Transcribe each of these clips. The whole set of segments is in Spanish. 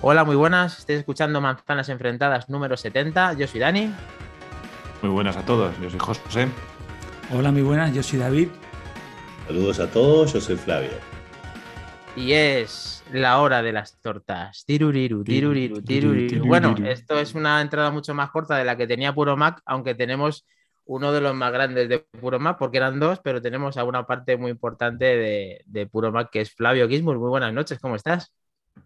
Hola, muy buenas. Estáis escuchando Manzanas Enfrentadas número 70. Yo soy Dani. Muy buenas a todos. Yo soy José. Hola, muy buenas. Yo soy David. Saludos a todos. Yo soy Flavio. Y es la hora de las tortas. Tiruriru, tiruriru, tiruriru. Bueno, esto es una entrada mucho más corta de la que tenía Puro Mac, aunque tenemos uno de los más grandes de Puro Mac, porque eran dos, pero tenemos a una parte muy importante de, de Puro Mac, que es Flavio Gizmur. Muy buenas noches, ¿cómo estás?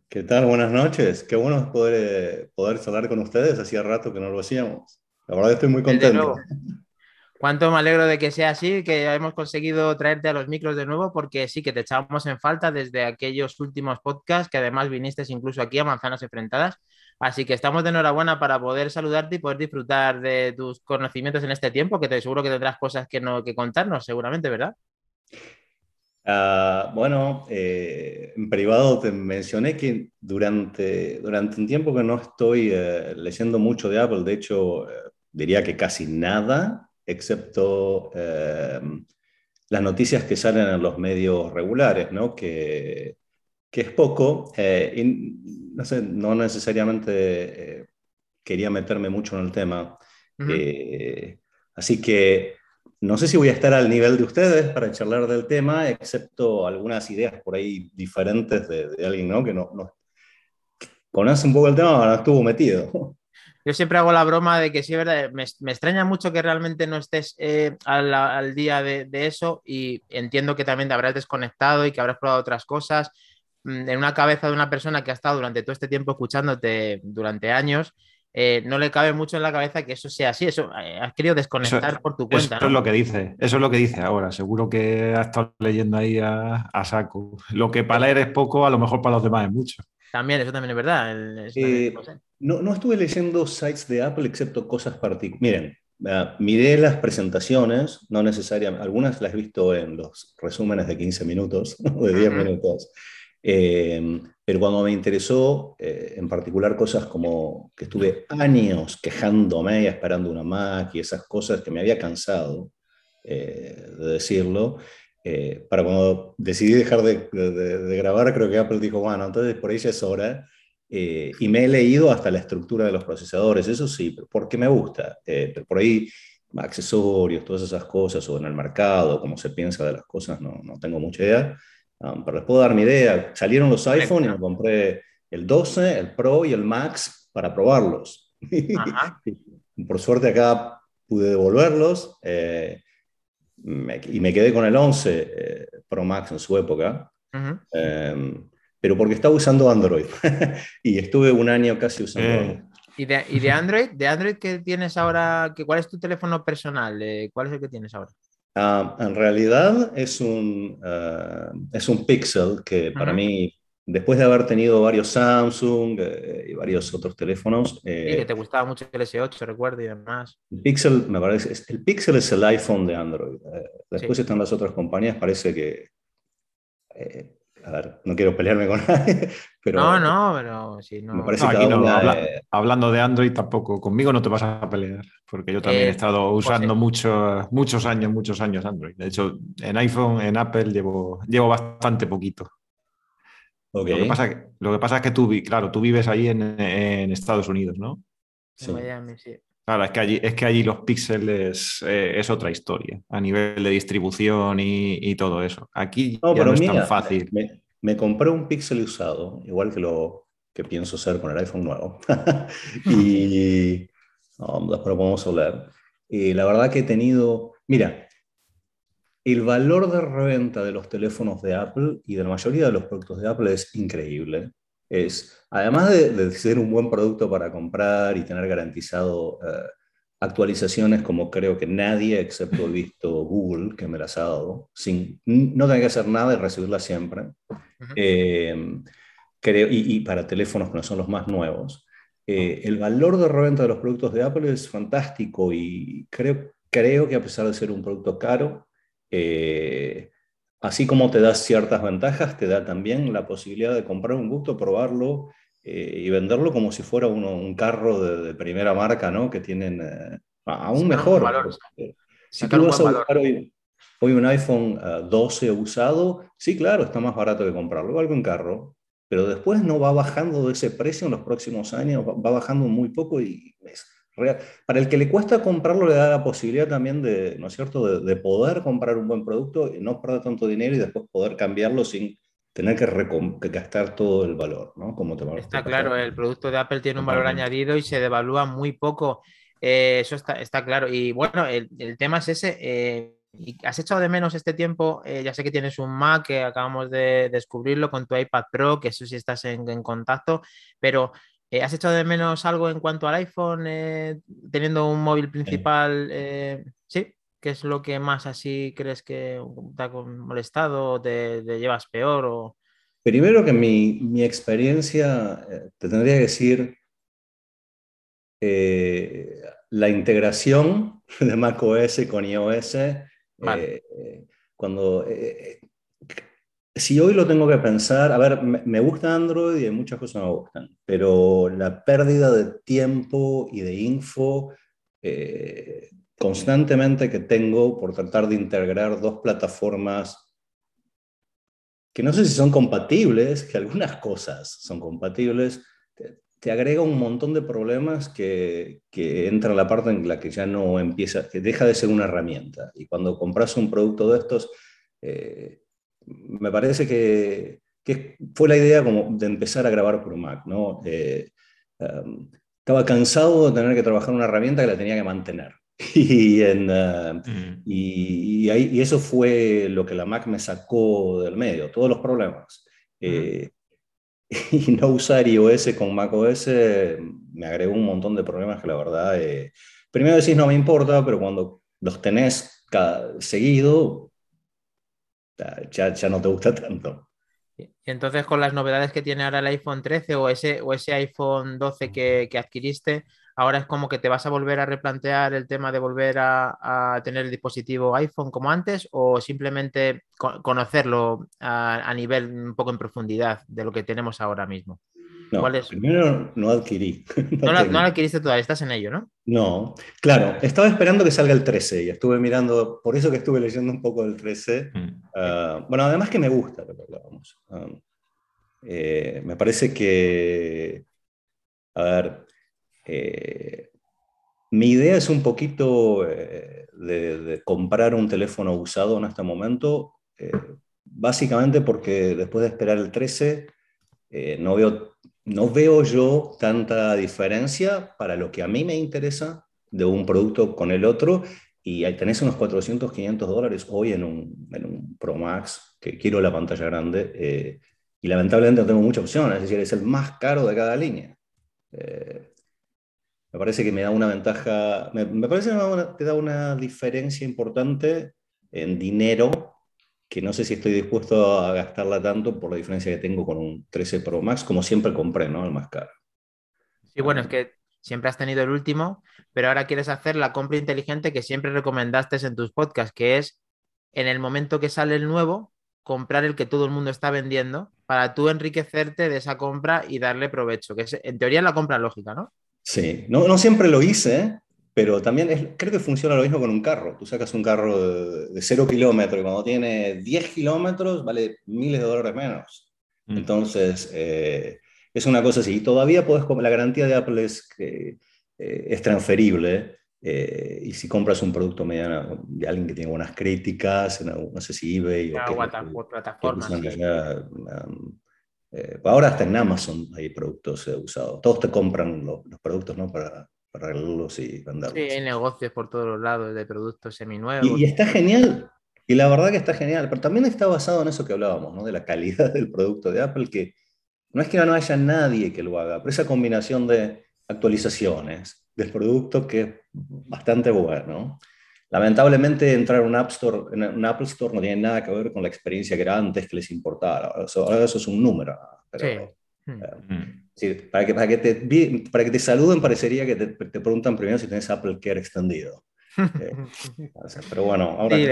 ¿Qué tal? Buenas noches. Qué bueno poder, eh, poder hablar con ustedes. Hacía rato que no lo hacíamos. La verdad estoy muy contento. Cuánto me alegro de que sea así, que hemos conseguido traerte a los micros de nuevo, porque sí que te echábamos en falta desde aquellos últimos podcasts, que además viniste incluso aquí a Manzanas Enfrentadas. Así que estamos de enhorabuena para poder saludarte y poder disfrutar de tus conocimientos en este tiempo, que te seguro que tendrás cosas que, no, que contarnos, seguramente, ¿verdad? Ah, bueno, eh, en privado te mencioné que durante, durante un tiempo que no estoy eh, leyendo mucho de Apple, de hecho eh, diría que casi nada, excepto las noticias que salen en los medios regulares, ¿no? que, que es poco, y no, sé, no necesariamente quería meterme mucho en el tema. así que no sé si voy a estar al nivel de ustedes para charlar del tema, excepto algunas ideas por ahí diferentes de, alguien ¿no? que no, conoce un poco el tema, pero no estuvo metido. Yo siempre hago la broma de que sí, verdad, me, extraña mucho que realmente no estés eh, al, día de, eso y entiendo que también te habrás desconectado y que habrás probado otras cosas. Mm, en una cabeza de una persona que ha estado durante todo este tiempo escuchándote durante años, eh, no le cabe mucho en la cabeza que eso sea así. Eso eh, has querido desconectar por tu cuenta. Eso es lo que dice, eso es lo que dice ahora. Seguro que ha estado leyendo ahí a, saco. Lo que para leer es poco, a lo mejor para los demás es mucho. También, eso también es verdad. Eh, no, estuve leyendo sites de Apple excepto cosas particulares. Miren, miré las presentaciones, no necesariamente, algunas las he visto en los resúmenes de 15 minutos o de 10 minutos. Pero cuando me interesó, eh, en particular cosas como que estuve años quejándome y esperando una Mac y esas cosas que me había cansado eh, de decirlo, eh, para cuando decidí dejar de, de, grabar, creo que Apple dijo, bueno, entonces por ahí ya es hora. y me he leído hasta la estructura de los procesadores, eso sí, porque me gusta. pero por ahí accesorios, todas esas cosas, o en el mercado, cómo se piensa de las cosas, no, no tengo mucha idea. Um, pero les puedo dar mi idea. Salieron los iPhone y me compré el 12, el Pro y el Max para probarlos. Por suerte acá pude devolverlos eh, y me quedé con el 11 eh, Pro Max en su época. Em, pero porque estaba usando Android y estuve un año casi usando eh. Android. ¿Y de, ¿Y de, Android? ¿De Android qué tienes ahora? ¿Cuál es tu teléfono personal? ¿Cuál es el que tienes ahora? Ah, en realidad es un, uh, es un Pixel que para mí, después de haber tenido varios Samsung eh, y varios otros teléfonos... Eh, que te gustaba mucho el S8, recuerdo, y demás. El Pixel, me parece, el Pixel es el iPhone de Android. Eh, después están las otras compañías, parece que a ver, no quiero pelearme con nadie, pero... No, no, pero sí, no. Me parece que Hablando de Android tampoco, conmigo no te vas a pelear, porque yo también he eh, estado pues usando muchos años, muchos años Android. De hecho, en iPhone, en Apple llevo, llevo bastante poquito. Lo, que pasa, lo que pasa es que tú, claro, tú vives ahí en, Estados Unidos, ¿no? Sí. Miami, sí. Claro, es que allí, es que allí los píxeles eh, es otra historia, a nivel de distribución y, todo eso. Aquí no, ya no es tan fácil. Me, compré un píxel usado, igual que lo que pienso hacer con el iPhone nuevo. y después podemos hablar. Y la verdad que he tenido, mira, el valor de reventa de los teléfonos de Apple y de la mayoría de los productos de Apple es increíble es, además de, ser un buen producto para comprar y tener garantizado eh, actualizaciones como creo que nadie, excepto visto Google, que me las ha dado, sin no tener que hacer nada y recibirlas siempre, eh, creo, y, para teléfonos que no son los más nuevos, eh, el valor de reventa de los productos de Apple es fantástico y creo, creo que a pesar de ser un producto caro, así como te da ciertas ventajas, te da también la posibilidad de comprar un gusto, probarlo eh, y venderlo como si fuera un carro de, primera marca, ¿no? Que tienen eh, aún mejor. si tú vas a buscar hoy, un iPhone 12 eh, usado, sí, claro, está más barato que comprarlo, igual que un carro. pero después no va bajando de ese precio en los próximos años, va bajando muy poco y es real. Para el que le cuesta comprarlo, le da la posibilidad también de, ¿no es cierto?, de, poder comprar un buen producto y no perder tanto dinero y después poder cambiarlo sin tener que, gastar todo el valor, ¿no? Como te está claro, el producto de Apple tiene un valor añadido y se devalúa muy poco. Eh, eso está, está, claro. Y bueno, el, el tema es ese. Eh, ¿Has echado de menos este tiempo? Eh, ya sé que tienes un Mac, que acabamos de descubrirlo con tu iPad Pro, que eso sí estás en, contacto, pero eh, ¿has echado de menos algo en cuanto al iPhone eh, teniendo un móvil principal? sí, ¿qué es lo que más así crees que te ha molestado o te, llevas peor? O... Primero que mi, mi experiencia, te tendría que decir, la integración de macOS con iOS eh, cuando, eh, si hoy lo tengo que pensar, a ver, me, gusta Android y muchas cosas me gustan, pero la pérdida de tiempo y de info eh, constantemente que tengo por tratar de integrar dos plataformas que no sé si son compatibles, que algunas cosas son compatibles, te agrega un montón de problemas que, que, entra la parte en la que ya no empieza, que deja de ser una herramienta. Y cuando compras un producto de estos, eh, me parece que, que, fue la idea como de empezar a grabar por Mac, ¿no? Eh, um, estaba cansado de tener que trabajar una herramienta que la tenía que mantener. Y, en, uh, mm. y, y, eso fue lo que la Mac me sacó del medio, todos los problemas. Eh, y no usar iOS con macOS me agregó un montón de problemas que la verdad, eh, primero decís no me importa, pero cuando los tenés cada, seguido, ya, ya no te gusta tanto. Y entonces con las novedades que tiene ahora el iPhone 13 o ese, o ese iPhone 12 que, que adquiriste, ahora es como que te vas a volver a replantear el tema de volver a, tener el dispositivo iPhone como antes o simplemente conocerlo a, nivel un poco en profundidad de lo que tenemos ahora mismo. No, primero no adquirí. No, lo, adquiriste todavía, estás en ello, ¿no? No, claro, estaba esperando que salga el 13 y estuve mirando, por eso que estuve leyendo un poco del 13. Mm. Ah, bueno, además que me gusta lo que hablábamos. Ah, eh, me parece que, a ver, eh, mi idea es un poquito eh, de, comprar un teléfono usado en este momento, eh, básicamente porque después de esperar el 13, no, veo, no veo yo tanta diferencia para lo que a mí me interesa de un producto con el otro. Y tenés unos 400, 500 dólares hoy en un, en un Pro Max, que quiero la pantalla grande, y lamentablemente no tengo muchas opciones, es decir, es el más caro de cada línea. Me parece que me da una ventaja, me, parece que te da una diferencia importante en dinero que no sé si estoy dispuesto a gastarla tanto por la diferencia que tengo con un 13 Pro Max, como siempre compré, ¿no? El más caro. Sí, bueno, es que siempre has tenido el último, pero ahora quieres hacer la compra inteligente que siempre recomendaste en tus podcasts, que es en el momento que sale el nuevo, comprar el que todo el mundo está vendiendo para tú enriquecerte de esa compra y darle provecho, que es en teoría la compra lógica, ¿no? Sí, no, no siempre lo hice, pero también creo que funciona lo mismo con un carro. Tú sacas un carro de, cero kilómetros y cuando tiene 10 kilómetros vale miles de dólares menos. Mm. Entonces, eh, es una cosa así. Y todavía puedes, la garantía de Apple es que eh, es transferible. Eh, y si compras un producto mediano de alguien que tiene buenas críticas, no sé si eBay o plataformas. Eh, ahora hasta en Amazon hay productos eh, usados. Todos te compran los productos ¿no? para, para arreglarlos y venderlos. Sí, hay negocios por todos los lados de productos seminuevos. Y, y está genial. Y la verdad que está genial. Pero también está basado en eso que hablábamos, ¿no? de la calidad del producto de Apple, que no es que no haya nadie que lo haga, pero esa combinación de actualizaciones del producto que es bastante bueno. Lamentablemente entrar en un App Store, en un Apple Store no tiene nada que ver con la experiencia que era antes que les importara. Ahora eso, es un número. Pero, sí. Eh, para, que, para, que te, para que te saluden parecería que te, te preguntan primero si tienes Apple Care extendido. pero bueno, ahora sí,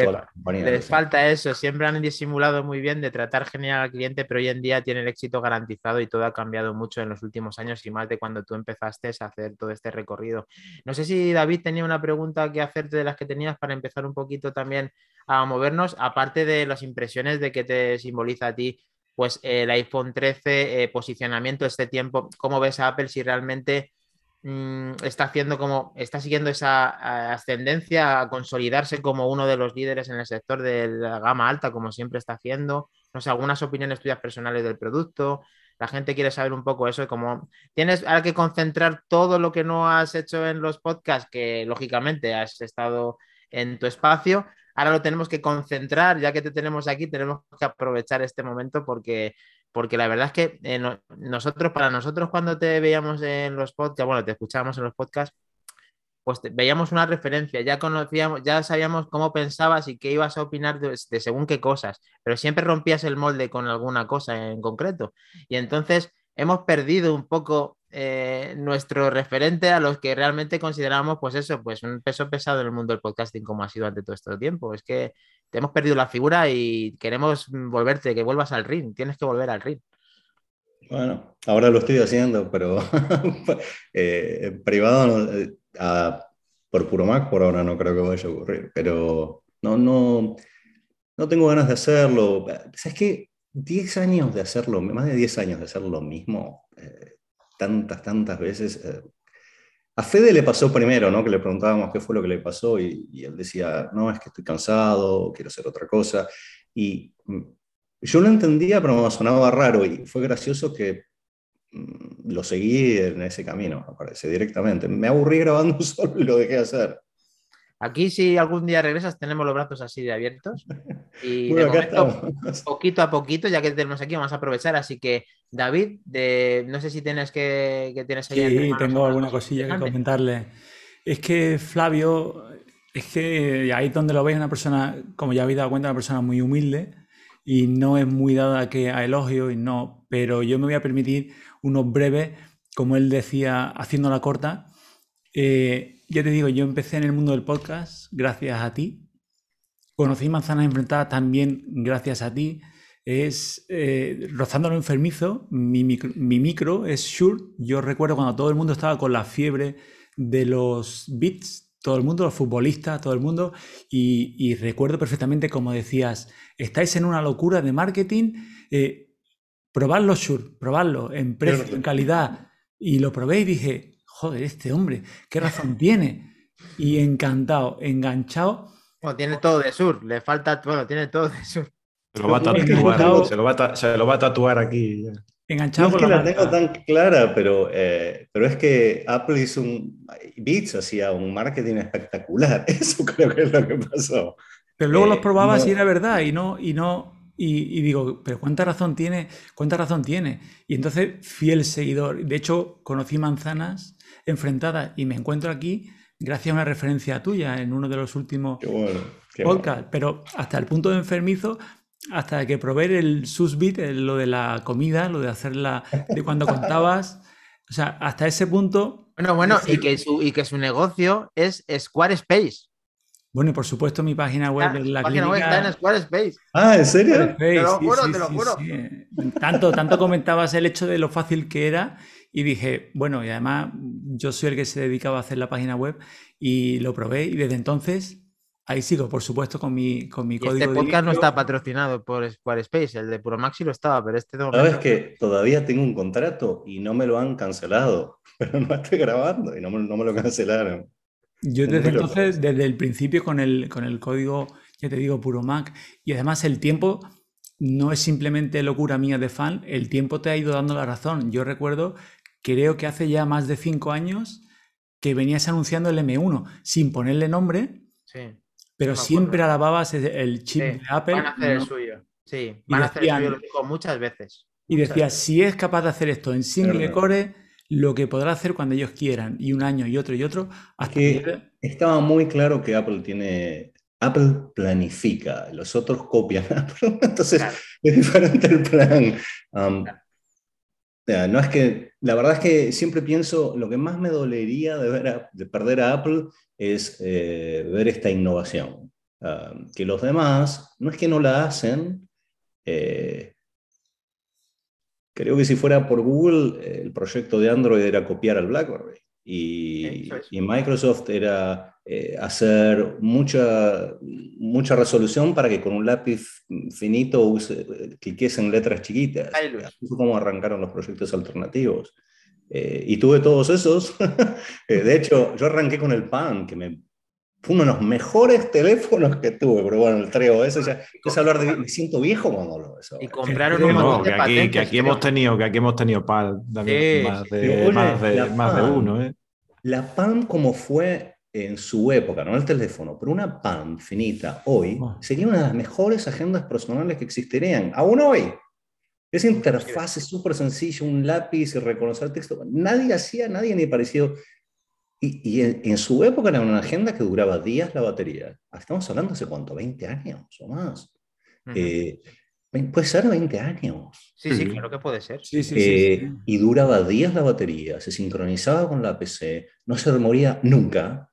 les, falta eso. Siempre han disimulado muy bien de tratar genial al cliente, pero hoy en día tiene el éxito garantizado y todo ha cambiado mucho en los últimos años y más de cuando tú empezaste a hacer todo este recorrido. No sé si David tenía una pregunta que hacerte de las que tenías para empezar un poquito también a movernos, aparte de las impresiones de que te simboliza a ti pues el iPhone 13, posicionamiento este tiempo, ¿cómo ves a Apple si realmente Mm, está haciendo como, está siguiendo esa ascendencia a consolidarse como uno de los líderes en el sector de la gama alta, como siempre está haciendo. No sé, algunas opiniones tuyas personales del producto. La gente quiere saber un poco eso, como tienes ahora que concentrar todo lo que no has hecho en los podcasts, que lógicamente has estado en tu espacio. Ahora lo tenemos que concentrar, ya que te tenemos aquí, tenemos que aprovechar este momento porque porque la verdad es que eh, nosotros, para nosotros cuando te veíamos en los podcasts, bueno, te escuchábamos en los podcasts, pues veíamos una referencia, ya conocíamos, ya sabíamos cómo pensabas y qué ibas a opinar de, según qué cosas, pero siempre rompías el molde con alguna cosa en concreto. Y entonces hemos perdido un poco eh, nuestro referente a los que realmente consideramos, pues eso, pues un peso pesado en el mundo del podcasting como ha sido ante todo este tiempo. Es que te hemos perdido la figura y queremos volverte, que vuelvas al ring, tienes que volver al ring. Bueno, ahora lo estoy haciendo, pero eh, privado, eh, por puro Mac, por ahora no creo que vaya a ocurrir, pero no, no, no tengo ganas de hacerlo. ¿Sabes qué? 10 años de hacerlo, más de 10 años de hacer lo mismo, eh, tantas, tantas veces, a Fede le pasó primero, ¿no? Que le preguntábamos qué fue lo que le pasó y, él decía, no, es que estoy cansado, quiero hacer otra cosa. Y mm, yo lo entendía, pero me sonaba raro y fue gracioso que mm, lo seguí en ese camino, me parece, directamente. Me aburrí grabando solo y lo dejé hacer. Aquí si algún día regresas tenemos los brazos así de abiertos y poquito a poquito, ya que tenemos aquí, vamos a aprovechar. Así que David, de, no sé si tienes que, que tienes ahí. Sí, tengo alguna cosilla que comentarle. Es que Flavio, es que ahí donde lo veis, una persona, como ya habéis dado cuenta, una persona muy humilde y no es muy dada que a elogio y no, pero yo me voy a permitir unos breves, como él decía, haciendo la corta. Eh, ya te digo, yo empecé en el mundo del podcast gracias a ti. Conocí Manzanas Enfrentadas también gracias a ti. Es eh, rozando lo enfermizo, mi micro, es Shure. Yo recuerdo cuando todo el mundo estaba con la fiebre de los beats, todo el mundo, los futbolistas, todo el mundo, y, recuerdo perfectamente como decías, estáis en una locura de marketing, eh, probadlo Shure, probadlo en precio, en calidad. Y lo probé y dije, joder, este hombre, qué razón tiene. Y encantado, enganchado. Bueno, tiene todo de sur, le falta, bueno, tiene todo de sur. Se lo va a tatuar, se lo va a, tatuar aquí. Enganchado no es que la, tengo tan clara, pero, eh, pero es que Apple hizo un. Beats hacía un marketing espectacular. Eso creo que es lo que pasó. Pero luego los eh, probabas y era verdad, y no, y no. Y, y, digo, pero cuánta razón tiene, cuánta razón tiene. Y entonces, fiel seguidor. De hecho, conocí manzanas enfrentada y me encuentro aquí gracias a una referencia tuya en uno de los últimos podcasts, pero hasta el punto de enfermizo, hasta que probé el susbit, lo de la comida, lo de hacerla, de cuando contabas, o sea, hasta ese punto... Bueno, bueno, y que su, y que su negocio es Squarespace. Bueno, y por supuesto mi página web es la página web está en Squarespace. Ah, ¿en serio? Te lo juro, te lo juro. Tanto, tanto comentabas el hecho de lo fácil que era y dije, bueno, y además yo soy el que se dedicaba a hacer la página web y lo probé y desde entonces ahí sigo, por supuesto, con mi, con mi código. Este podcast no está patrocinado por Squarespace, el de Puro Maxi lo estaba, pero este no. Sabes que todavía tengo un contrato y no me lo han cancelado, pero no estoy grabando y no me, no me lo cancelaron. Yo desde entonces, desde el principio con el, con el código, ya te digo, Puro Mac, y además el tiempo no es simplemente locura mía de fan, el tiempo te ha ido dando la razón. Yo recuerdo creo que hace ya más de cinco años que venías anunciando el M1 sin ponerle nombre, pero siempre alababas el chip de Apple. Van a hacer el suyo. Sí, van a hacer el suyo, lo digo muchas veces. Y decías, si es capaz de hacer esto en single core, lo que podrá hacer cuando ellos quieran, y un año y otro y otro, hasta que... Estaba muy claro que Apple tiene Apple planifica, los otros copian. Entonces es diferente el plan. Um, no es que, la verdad es que siempre pienso, lo que más me dolería de, ver de perder a Apple es eh, ver esta innovación. Ah, que los demás, no es que no la hacen, eh, creo que si fuera por Google, el proyecto de Android era copiar al BlackBerry. Y, y Microsoft era eh, hacer mucha, mucha resolución para que con un lápiz finito use, cliques en letras chiquitas. Así fue como arrancaron los proyectos alternativos. Eh, y tuve todos esos. Eh, de hecho, yo arranqué con el PAN, que me, fue uno de los mejores teléfonos que tuve, pero bueno, el Treo, eso ya, es hablar de, me siento viejo cuando lo eso. Y compraron un montón de que aquí, que aquí hemos tenido, que aquí hemos tenido PAN también, más, de, más, de, más de uno. ¿eh? La PAN como fue en su época, no el teléfono, pero una PAN finita hoy, oh. sería una de las mejores agendas personales que existirían, aún hoy. Esa interfaz es súper sencilla, un lápiz y reconocer texto. Nadie hacía, nadie ni parecido. Y, en, su época era una agenda que duraba días la batería. Estamos hablando hace cuánto, 20 años o más. Eh, puede ser 20 años. Sí, sí, claro que puede ser. Sí, sí, eh, y duraba días la batería, se sincronizaba con la PC, no se moría nunca.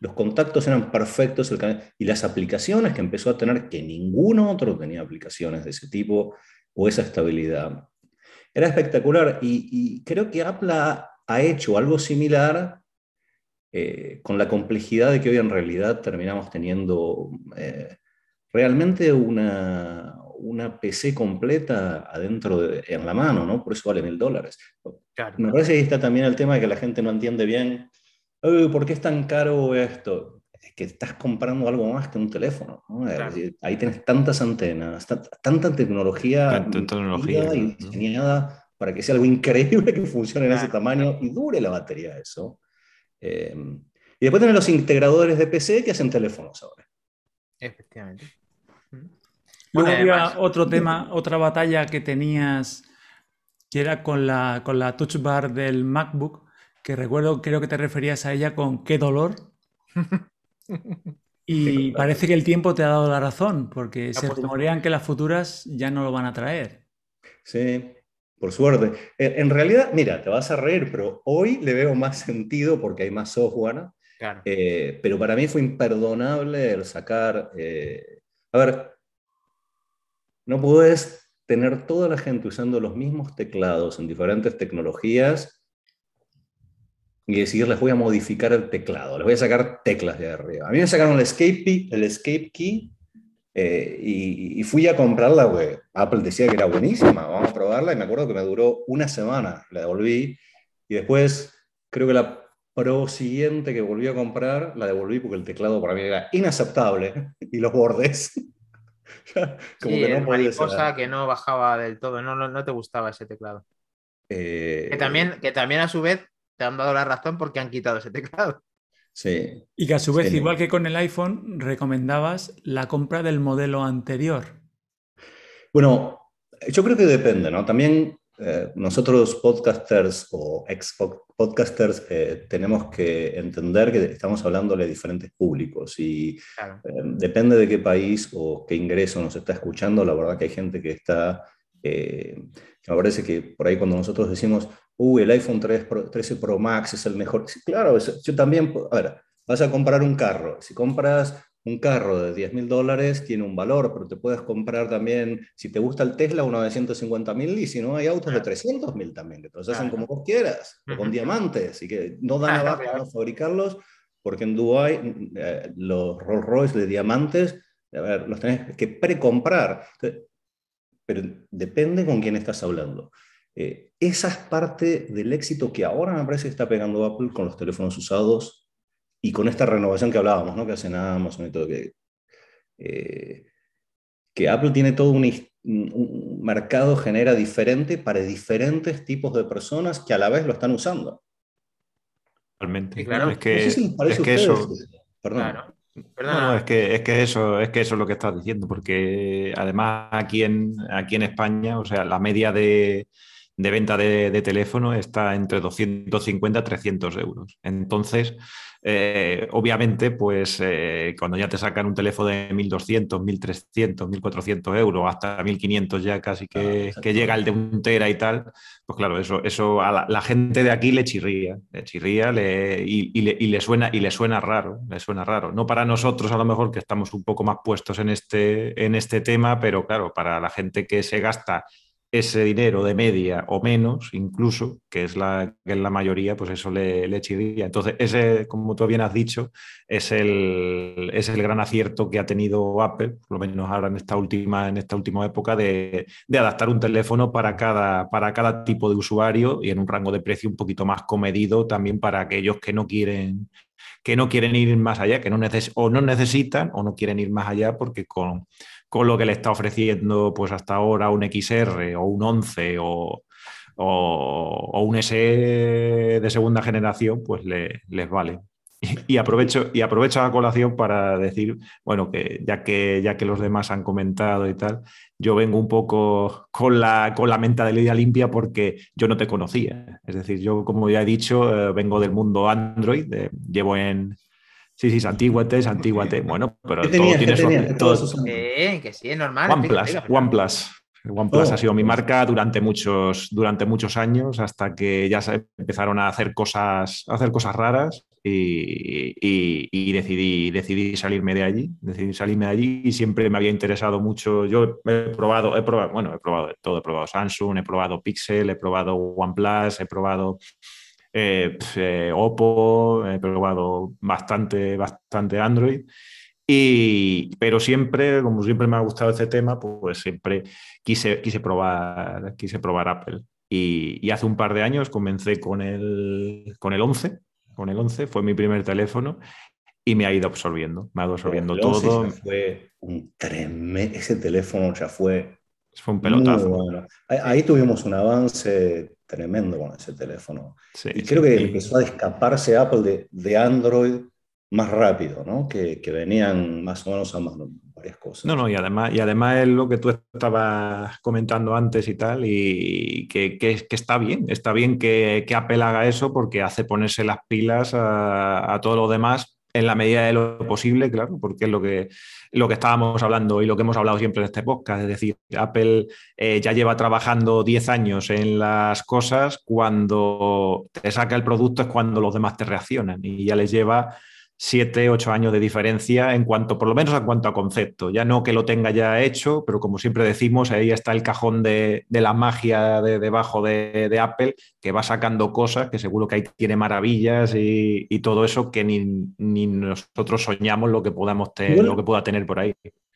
Los contactos eran perfectos y las aplicaciones que empezó a tener, que ningún otro tenía aplicaciones de ese tipo, o esa estabilidad. Era espectacular y, creo que Apple ha, hecho algo similar eh, con la complejidad de que hoy en realidad terminamos teniendo eh, realmente una, una PC completa adentro de, en la mano, ¿no? Por eso vale mil dólares. Me parece que ahí está también el tema de que la gente no entiende bien, ¿por qué es tan caro esto? es que estás comprando algo más que un teléfono. ahí tienes tantas antenas, tanta tecnología, tecnología y diseñada para que sea algo increíble que funcione en ese tamaño y dure la batería eso. Eh, y después tienes los integradores de PC que hacen teléfonos ahora. Efectivamente. Luego había otro tema, otra batalla que tenías, que era con la, con la touch bar del MacBook, que recuerdo, creo que te referías a ella con qué dolor. Y parece que el tiempo te ha dado la razón, porque se rumorean que las futuras ya no lo van a traer. Sí, por suerte. En realidad, mira, te vas a reír, pero hoy le veo más sentido porque hay más software. Eh, pero para mí fue imperdonable el sacar. Eh, a ver, no puedes tener toda la gente usando los mismos teclados en diferentes tecnologías y decir, les voy a modificar el teclado, les voy a sacar teclas de arriba. A mí me sacaron el escape, key, el escape key eh, y, fui a comprarla, güey. Apple decía que era buenísima, vamos a probarla y me acuerdo que me duró una semana, la devolví y después creo que la Pro siguiente que volví a comprar, la devolví porque el teclado para mí era inaceptable y los bordes. como que no cosa que no bajaba del todo, no, no, te gustaba ese teclado. Eh, que, también, que también a su vez te han dado la razón porque han quitado ese teclado. Sí. Y que a su vez, igual que con el iPhone, recomendabas la compra del modelo anterior. Bueno, yo creo que depende, ¿no? También eh, nosotros podcasters o ex podcasters eh, tenemos que entender que estamos hablando de diferentes públicos y eh, depende de qué país o qué ingreso nos está escuchando. La verdad que hay gente que está, me parece que por ahí cuando nosotros decimos, uy, el iPhone 13 Pro Max es el mejor. claro, yo también, a ver, vas a comprar un carro. Si compras un carro de 10 mil dólares, tiene un valor, pero te puedes comprar también, si te gusta el Tesla, uno de 150 mil, y si no, hay autos de 300 mil también, que te los hacen como vos quieras, con diamantes, y que no dan abajo para fabricarlos, porque en Dubai eh, los Rolls Royce de diamantes, a ver, los tenés que precomprar. Pero depende con quién estás hablando. Eh, esa es parte del éxito que ahora me parece que está pegando Apple con los teléfonos usados y con esta renovación que hablábamos, ¿no? que hacen Amazon y todo, que, eh, que Apple tiene todo un, mercado, genera diferente para diferentes tipos de personas que a la vez lo están usando. Realmente. claro. Es que, es que eso... Perdón. No, es que, es que eso, es que eso es lo que estás diciendo, porque además aquí en, aquí en España, o sea, la media de, de venta de, teléfono está entre 250 y 300 euros. Entonces, eh, obviamente, pues eh, cuando ya te sacan un teléfono de 1.200, 1.300, 1.400 euros, hasta 1.500 ya casi que, llega el de un tera y tal, pues claro, eso, eso a la, gente de aquí le chirría, le chirría y, le, suena, y le suena raro, le suena raro. No para nosotros a lo mejor que estamos un poco más puestos en este, en este tema, pero claro, para la gente que se gasta ese dinero de media o menos, incluso, que es la, que es la mayoría, pues eso le, le echiría. Entonces, ese, como tú bien has dicho, es el, es el gran acierto que ha tenido Apple, por lo menos ahora en esta última, en esta última época, de, de, adaptar un teléfono para cada, para cada tipo de usuario y en un rango de precio un poquito más comedido también para aquellos que no quieren que no quieren ir más allá, que no neces o no necesitan o no quieren ir más allá porque con, con lo que le está ofreciendo pues hasta ahora un XR o un 11 o, o, un SE de segunda generación, pues le, les vale. Y, aprovecho, y aprovecho la colación para decir, bueno, que ya, que ya que los demás han comentado y tal, yo vengo un poco con la, con la mentalidad limpia porque yo no te conocía. Es decir, yo, como ya he dicho, eh, vengo del mundo Android, llevo en, Sí, sí, santíguate, santíguate. Bueno, pero todo tiene su... Todo... Sí, que sí, es normal. OnePlus, OnePlus. OnePlus ha sido mi oh. marca durante muchos, durante muchos años, hasta que ya se empezaron a hacer cosas, a hacer cosas raras y, y, decidí, decidí salirme de allí. Decidí salirme de allí y siempre me había interesado mucho. Yo he probado, he probado, bueno, he probado todo. He probado Samsung, he probado Pixel, he probado OnePlus, he probado eh, eh, Oppo, he probado bastante, bastante Android. Y, pero siempre, como siempre me ha gustado este tema, pues siempre quise, quise, probar, quise probar Apple. Y, hace un par de años comencé con el, con el 11, con el 11, fue mi primer teléfono y me ha ido absorbiendo, me ha ido absorbiendo todo. Fue un tremendo, ese teléfono ya fue... Fue un pelotazo. Ahí, tuvimos un avance tremendo con ese teléfono. y creo que empezó a escaparse Apple de, de Android más rápido, ¿no? Que, que, venían más o menos a varias cosas. No, no, y además, y además es lo que tú estabas comentando antes y tal, y que, que, que está bien, está bien que, Apple haga eso porque hace ponerse las pilas a, a todo lo demás en la medida de lo posible, claro, porque es lo que, lo que estábamos hablando y lo que hemos hablado siempre en este podcast. Es decir, Apple eh, ya lleva trabajando 10 años en las cosas, cuando te saca el producto es cuando los demás te reaccionan y ya les lleva siete, ocho años de diferencia en cuanto, por lo menos en cuanto a concepto. Ya no que lo tenga ya hecho, pero como siempre decimos, ahí está el cajón de, la magia de, debajo de, Apple, que va sacando cosas, que seguro que ahí tiene maravillas y, todo eso que ni, nosotros soñamos lo que, podamos tener, lo que pueda tener por ahí.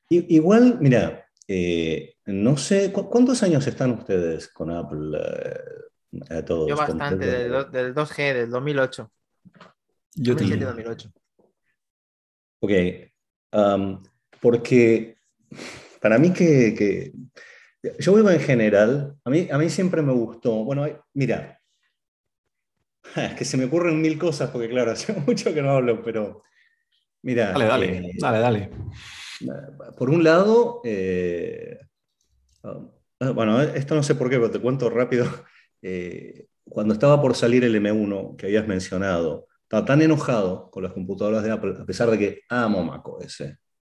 Igual, mira, eh, no sé, ¿cuántos años están ustedes con Apple? Eh, todos, Yo bastante, del, del 2G, del 2008. Yo 2007, 2008. Ok, porque para mí que, yo vivo en general, a mí, a mí siempre me gustó, bueno, mira, es que se me ocurren mil cosas porque claro, hace mucho que no hablo, pero mira. Dale, dale, eh, dale, dale. Por un lado, eh, ah, bueno, esto no sé por qué, pero te cuento rápido. Eh, cuando estaba por salir el M1 que habías mencionado, estaba tan enojado con las computadoras de Apple, a pesar de que amo macOS.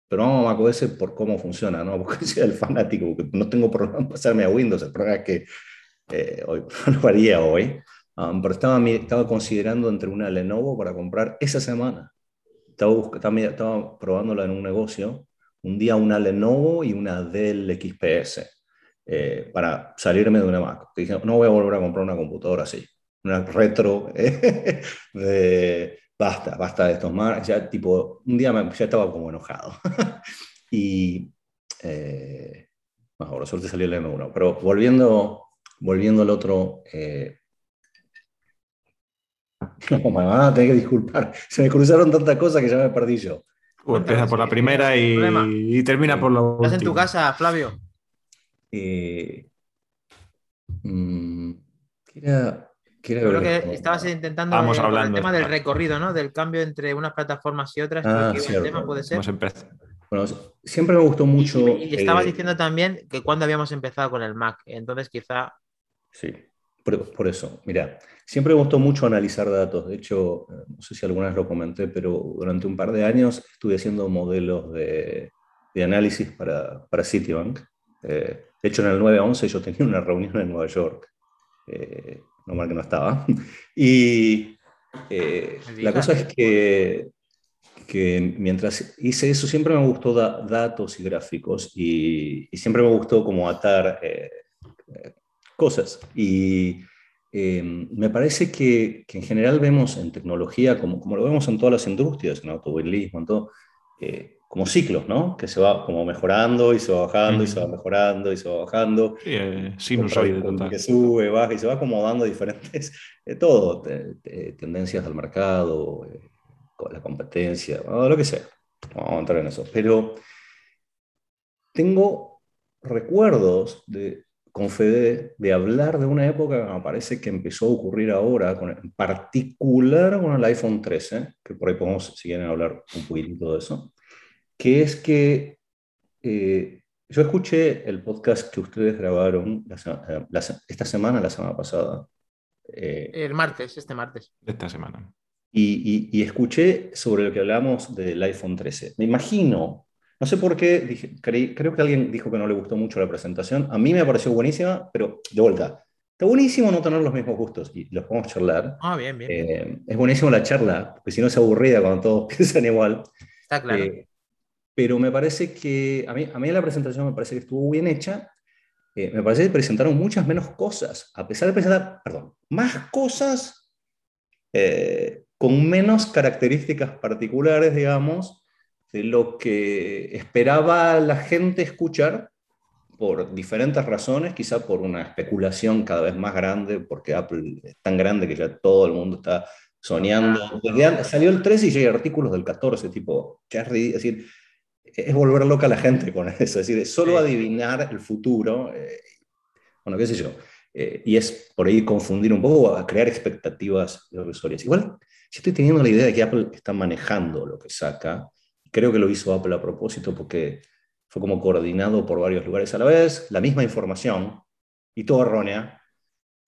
Pero amo macOS por cómo funciona, ¿no? Porque soy el fanático, porque no tengo problema en pasarme a Windows. El problema es que eh, hoy, no lo haría hoy. Um, pero estaba, estaba considerando entre una Lenovo para comprar esa semana. Estaba, estaba, estaba probándola en un negocio. Un día una Lenovo y una Dell XPS. Eh, para salirme de una Mac. Dije, no voy a volver a comprar una computadora así una retro de basta, basta de estos mar. Ya tipo, un día ya estaba como enojado. y eh, bueno, por suerte salió el M1. Pero volviendo, volviendo al otro, eh, no, me van a tener que disculpar. Se me cruzaron tantas cosas que ya me perdí yo. empieza por la primera y, termina por la última. ¿Estás en tu casa, Flavio? Eh, mm, era, creo que estabas intentando Vamos hablando, el tema del recorrido, ¿no? Del cambio entre unas plataformas y otras. Ah, tema puede ser. Bueno, siempre me gustó mucho. Y, estabas eh, diciendo también que cuando habíamos empezado con el Mac, entonces quizá. Sí, por, eso. Mira, siempre me gustó mucho analizar datos. De hecho, eh, no sé si alguna vez lo comenté, pero durante un par de años estuve haciendo modelos de, de análisis para, para Citibank. Eh, de hecho, en el 911 yo tenía una reunión en Nueva York no mal que no estaba. Y eh, la cosa es que, que, mientras hice eso, siempre me gustó datos y gráficos y, siempre me gustó como atar, eh, cosas. Y em, me parece que, que, en general vemos en tecnología, como, como lo vemos en todas las industrias, en automovilismo, en todo, como ciclos, ¿no? Que se va como mejorando y se va bajando y se va mejorando y se va bajando. Sí, eh, sinusoide total. Que sube, baja y se va acomodando diferentes, de todo, tendencias del mercado, eh, la competencia, lo que sea. Vamos a entrar en eso. Pero tengo recuerdos de, con Fede de hablar de una época que me parece que empezó a ocurrir ahora, con, en particular con el iPhone 13, que por ahí podemos, si quieren, hablar un poquitito de eso que es que eh, yo escuché el podcast que ustedes grabaron eh, esta semana, la semana pasada. Eh, el martes, este martes. Esta semana. Y, escuché sobre lo que hablamos del iPhone 13. Me imagino, no sé por qué, dije, creo que alguien dijo que no le gustó mucho la presentación. A mí me pareció buenísima, pero de vuelta, Está buenísimo no tener los mismos gustos y los podemos charlar. Ah, bien, bien. es buenísimo la charla, porque si no es aburrida cuando todos piensan igual. Está claro pero me parece que, a mí, a mí la presentación me parece que estuvo bien hecha, eh, me parece que presentaron muchas menos cosas, a pesar de presentar, perdón, más cosas eh, con menos características particulares, digamos, de lo que esperaba la gente escuchar por diferentes razones, quizá por una especulación cada vez más grande, porque Apple es tan grande que ya todo el mundo está soñando. salió el 13 y ya hay artículos del 14, tipo, que es decir, es volver loca a la gente con eso, es decir, solo adivinar el futuro, eh, bueno, qué sé yo, eh, y es por ahí confundir un poco, a crear expectativas irrisorias. Igual, yo estoy teniendo la idea de que Apple está manejando lo que saca, creo que lo hizo Apple a propósito porque fue como coordinado por varios lugares a la vez, la misma información, y todo errónea,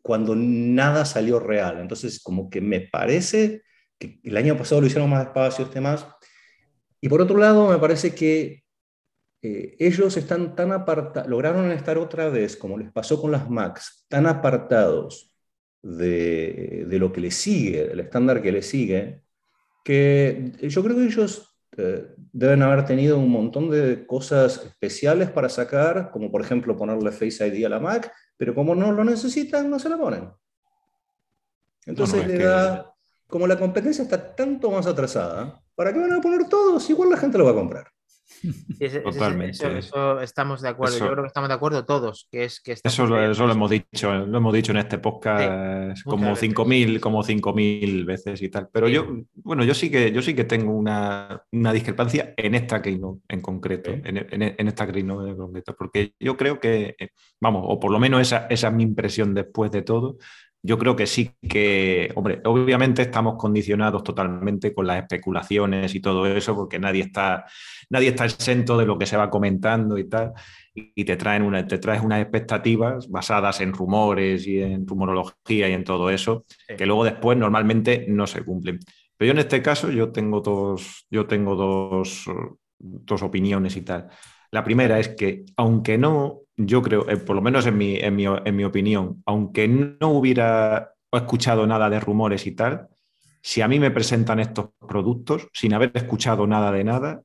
cuando nada salió real. Entonces, como que me parece que el año pasado lo hicieron más despacio, este más, y por otro lado, me parece que eh, ellos están tan apartados, lograron estar otra vez, como les pasó con las Macs, tan apartados de, de lo que les sigue, del estándar que les sigue, que yo creo que ellos eh, deben haber tenido un montón de cosas especiales para sacar, como por ejemplo ponerle Face ID a la Mac, pero como no lo necesitan, no se la ponen. Entonces le da, como la competencia está tanto más atrasada, ¿Para qué van a poner todos? Igual la gente lo va a comprar. Totalmente. Eso, estamos de acuerdo. Yo creo que estamos de acuerdo todos. Que es, que eso, lo, eso lo hemos dicho, lo hemos dicho en este podcast como 5.000 como 5.000 veces y tal. Pero yo, bueno, yo sí que yo sí que tengo una, una discrepancia en esta Keynote en concreto, en, en, esta Keynote en concreto, porque yo creo que, eh, vamos, o por lo menos esa, esa es mi impresión después de todo, yo creo que sí que, hombre, obviamente estamos condicionados totalmente con las especulaciones y todo eso, porque nadie está, nadie está exento de lo que se va comentando y tal, y te traen una, te traes unas expectativas basadas en rumores y en rumorología y en todo eso, que luego después normalmente no se cumplen. Pero yo en este caso yo tengo dos, yo tengo dos, dos opiniones y tal. La primera es que, aunque no, yo creo, eh, por lo menos en mi, en, mi, en mi, opinión, aunque no hubiera escuchado nada de rumores y tal, si a mí me presentan estos productos sin haber escuchado nada de nada,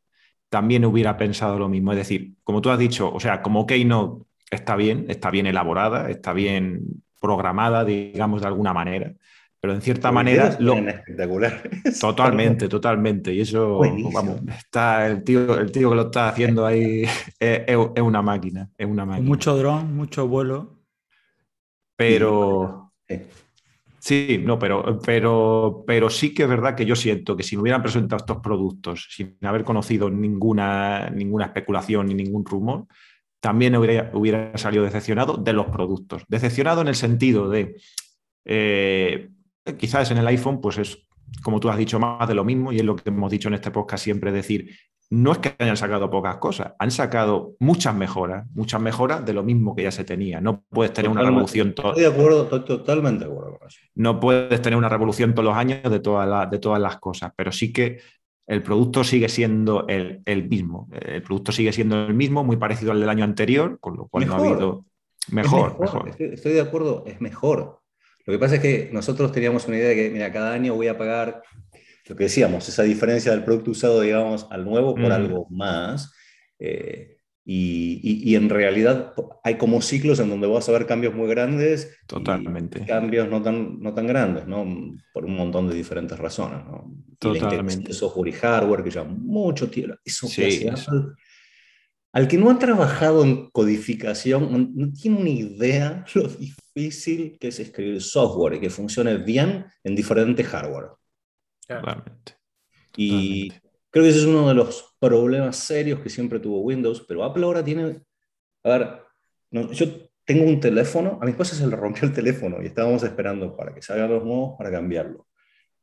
también hubiera pensado lo mismo. Es decir, como tú has dicho, o sea, como Keynote está bien, está bien elaborada, está bien programada, digamos, de alguna manera pero en cierta manera lo espectacular. Totalmente, totalmente. Y eso, vamos, está el tío, el tío que lo está haciendo ahí es, una máquina, es una máquina. Mucho dron, mucho vuelo. Pero sí, no, pero, pero, pero sí que es verdad que yo siento que si me hubieran presentado estos productos sin haber conocido ninguna, ninguna especulación ni ningún rumor, también hubiera, hubiera salido decepcionado de los productos. Decepcionado en el sentido de eh, quizás en el iPhone, pues es, como tú has dicho, más de lo mismo y es lo que hemos dicho en este podcast siempre, decir, no es que hayan sacado pocas cosas, han sacado muchas mejoras, muchas mejoras de lo mismo que ya se tenía. No puedes tener una revolución. Estoy de acuerdo, totalmente de acuerdo con eso. No puedes tener una revolución todos los años de, todas de todas las cosas, pero sí que el producto sigue siendo el, mismo. El producto sigue siendo el mismo, muy parecido al del año anterior, con lo cual no ha habido. Mejor, mejor. estoy de acuerdo, es mejor. Lo que pasa es que nosotros teníamos una idea de que, mira, cada año voy a pagar lo que decíamos, esa diferencia del producto usado, digamos, al nuevo por algo más. Eh, Y, en realidad hay como ciclos en donde vas a ver cambios muy grandes. Totalmente. Y cambios no tan, no tan grandes, ¿no? Por un montón de diferentes razones, ¿no? Totalmente. software y hardware que lleva mucho tiempo. Eso sí, al que no ha trabajado en codificación, no, tiene una idea lo difícil que es escribir software y que funcione bien en diferentes hardware. Totalmente. Y Creo que ese es uno de los problemas serios que siempre tuvo Windows, pero Apple ahora tiene... A ver, yo tengo un teléfono, a mi esposa se le rompió el teléfono y estábamos esperando para que salgan los nuevos para cambiarlo.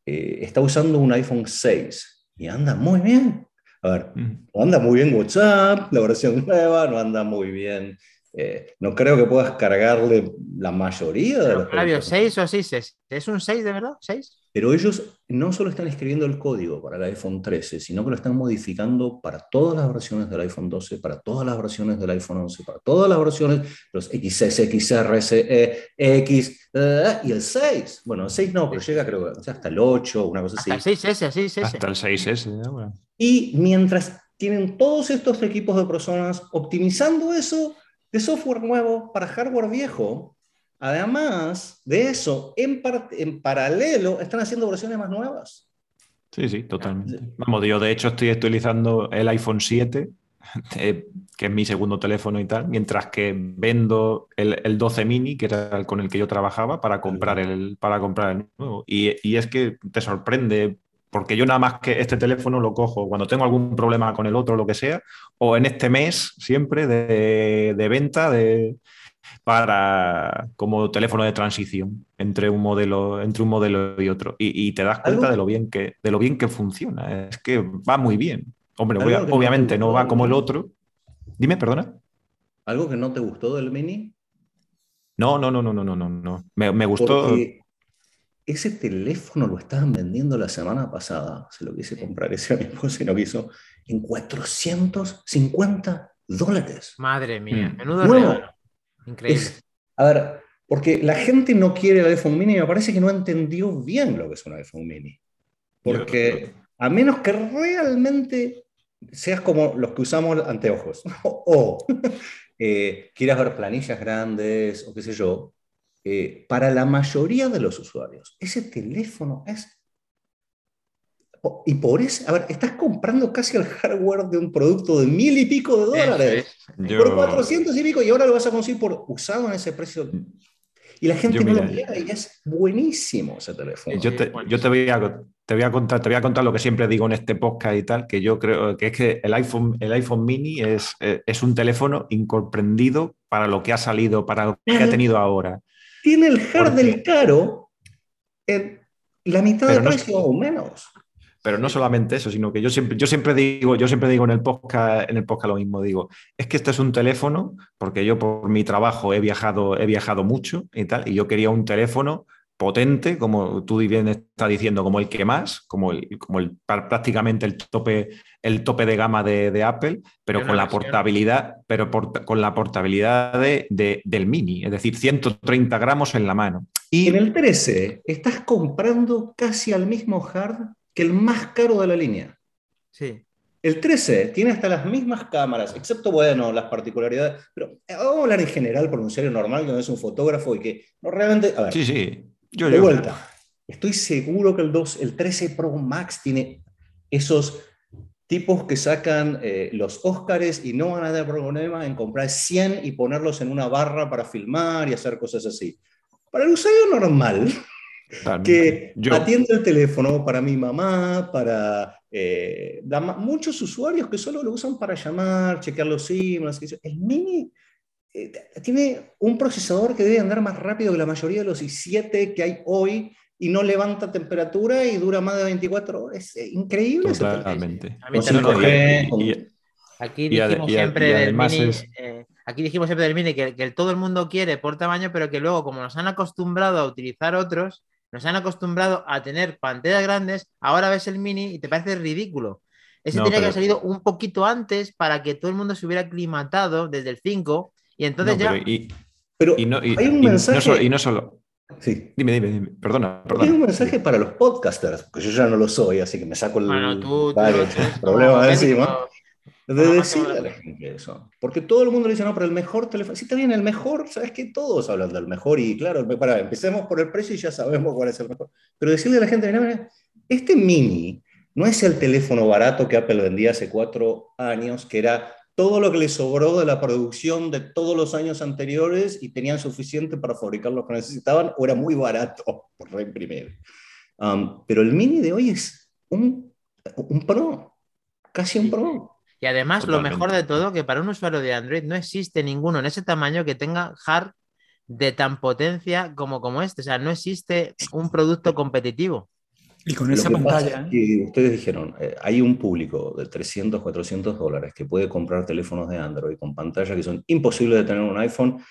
Eh, está usando un iPhone 6 y anda muy bien. A ver, no anda muy bien WhatsApp, la versión nueva, no anda muy bien. Eh, no creo que puedas cargarle la mayoría de los. Flavio, ¿6 o 6? ¿Es un 6 de verdad? ¿6? Pero ellos no solo están escribiendo el código para el iPhone 13, sino que lo están modificando para todas las versiones del iPhone 12, para todas las versiones del iPhone 11, para todas las versiones, los XS, XR, X eh, y el 6. Bueno, el 6 no, pero llega creo que hasta el 8, una cosa así. Hasta el 6S, 6S. Hasta el 6S. Y mientras tienen todos estos equipos de personas optimizando eso de software nuevo para hardware viejo, Además de eso, en, en paralelo están haciendo versiones más nuevas. Sí, sí, totalmente. Vamos, yo de hecho estoy utilizando el iPhone 7, eh, que es mi segundo teléfono y tal, mientras que vendo el, 12 mini, que era el con el que yo trabajaba, para comprar el, para comprar el nuevo. Y, es que te sorprende, porque yo nada más que este teléfono lo cojo cuando tengo algún problema con el otro, lo que sea, o en este mes siempre de, de venta de para como teléfono de transición entre un modelo, entre un modelo y otro. Y, te das cuenta de lo, bien que, de lo bien que funciona. Es que va muy bien. Hombre, obviamente no, va como el otro. Dime, perdona. ¿Algo que no te gustó del Mini? No, no, no, no, no, no, no. Me, me gustó. Ese teléfono lo estaban vendiendo la semana pasada. Se lo quise comprar ese a mi esposa y no quiso. En 450 dólares. Madre mía, mm. menudo Increíble. a ver, porque la gente no quiere el iPhone mini y me parece que no entendió bien lo que es un iPhone mini. Porque a menos que realmente seas como los que usamos anteojos o eh, quieras ver planillas grandes o qué sé yo, eh, para la mayoría de los usuarios, ese teléfono es y por eso, a ver, estás comprando casi el hardware de un producto de mil y pico de dólares. Por 400 y pico y ahora lo vas a conseguir por usado en ese precio. Y la gente no lo quiere y es buenísimo ese teléfono. Yo te, yo te voy a, te voy a contar, te voy a contar lo que siempre digo en este podcast y tal, que yo creo que es que el iPhone, el iPhone mini es, eh, es un teléfono incomprendido para lo que ha salido, para lo que ha tenido ahora. Tiene el hard del caro en la mitad de precio o menos. Pero no solamente eso, sino que yo siempre, yo siempre digo, yo siempre digo en el podcast, en el podcast lo mismo, digo, es que este es un teléfono, porque yo por mi trabajo he viajado, he viajado mucho y tal, y yo quería un teléfono potente, como tú bien estás diciendo, como el que más, como el, como el prácticamente el tope, el tope de gama de, Apple, pero con la portabilidad, pero con la portabilidad de, del mini, es decir, 130 gramos en la mano. Y en el 13 estás comprando casi al mismo hard que el más caro de la línea. Sí. El 13 tiene hasta las mismas cámaras, excepto, bueno, las particularidades. Pero eh, vamos a hablar en general por un serio normal que no es un fotógrafo y que no realmente. A ver, sí, sí. Yo, de vuelta. Estoy seguro que el, 2, el 13 Pro Max tiene esos tipos que sacan eh, los Óscares y no van a tener problema en comprar 100 y ponerlos en una barra para filmar y hacer cosas así. Para el usuario normal, que atiende el teléfono para mi mamá, para eh, muchos usuarios que solo lo usan para llamar, chequear los emails. El Mini tiene un procesador que debe andar más rápido que la mayoría de los i7 que hay hoy y no levanta temperatura y dura más de 24 horas. Es increíble. Totalmente. Aquí dijimos siempre del Mini. Eh, aquí dijimos siempre del Mini que, que todo el mundo quiere por tamaño, pero que luego, como nos han acostumbrado a utilizar otros, nos han acostumbrado a tener pantallas grandes, ahora ves el mini y te parece ridículo. Ese tenía que haber salido un poquito antes para que todo el mundo se hubiera aclimatado desde el 5 y entonces ya... Pero, y, no, hay un mensaje... Y no solo... Sí. Dime, dime, dime. Perdona, perdona. Hay un mensaje para los podcasters, porque yo ya no lo soy, así que me saco el, bueno, tú, problema de encima. De decirle a la gente eso. Porque todo el mundo le dice, no, pero el mejor teléfono. Si está bien, el mejor, sabes que todos hablan del mejor. Y claro, para, empecemos por el precio y ya sabemos cuál es el mejor. Pero decirle a la gente, mira, este mini no es el teléfono barato que Apple vendía hace cuatro años, que era todo lo que le sobró de la producción de todos los años anteriores y tenían suficiente para fabricar lo que necesitaban, o era muy barato por reimprimir. Um, pero el mini de hoy es un, un Pro, casi un Pro. Y además, lo mejor de todo, que para un usuario de Android no existe ninguno en ese tamaño que tenga hard de tan potencia como, como este. O sea, no existe un producto competitivo. Y con esa pantalla. Y ustedes dijeron, eh, hay un público de 300, 400 dólares que puede comprar teléfonos de Android con pantalla que son imposibles de tener un iPhone,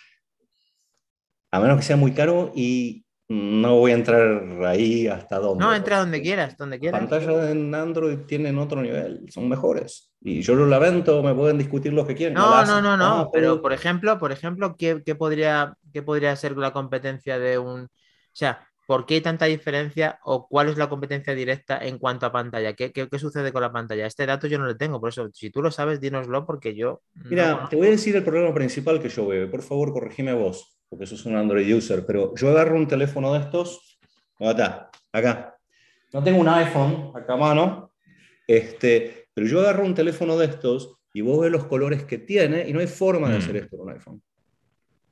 a menos que sea muy caro y no voy a entrar ahí hasta donde. No, entra donde quieras, donde quieras. Pantallas en Android tienen otro nivel, son mejores. Y yo lo lamento, me pueden discutir lo que quieran. No, no, no, no, ah, pero por ejemplo, por ejemplo, ¿qué, podría, ¿qué podría ser la competencia de un... O sea, ¿por qué hay tanta diferencia o cuál es la competencia directa en cuanto a pantalla? ¿Qué, qué, sucede con la pantalla? Este dato yo no lo tengo, por eso, si tú lo sabes, dínoslo porque yo... Mira, te voy a decir el problema principal que yo veo. Por favor, corregime vos porque eso es un Android user, pero yo agarro un teléfono de estos, acá, acá. No tengo un iPhone acá a mano, este, pero yo agarro un teléfono de estos y vos ves los colores que tiene y no hay forma de mm. hacer esto con un iPhone.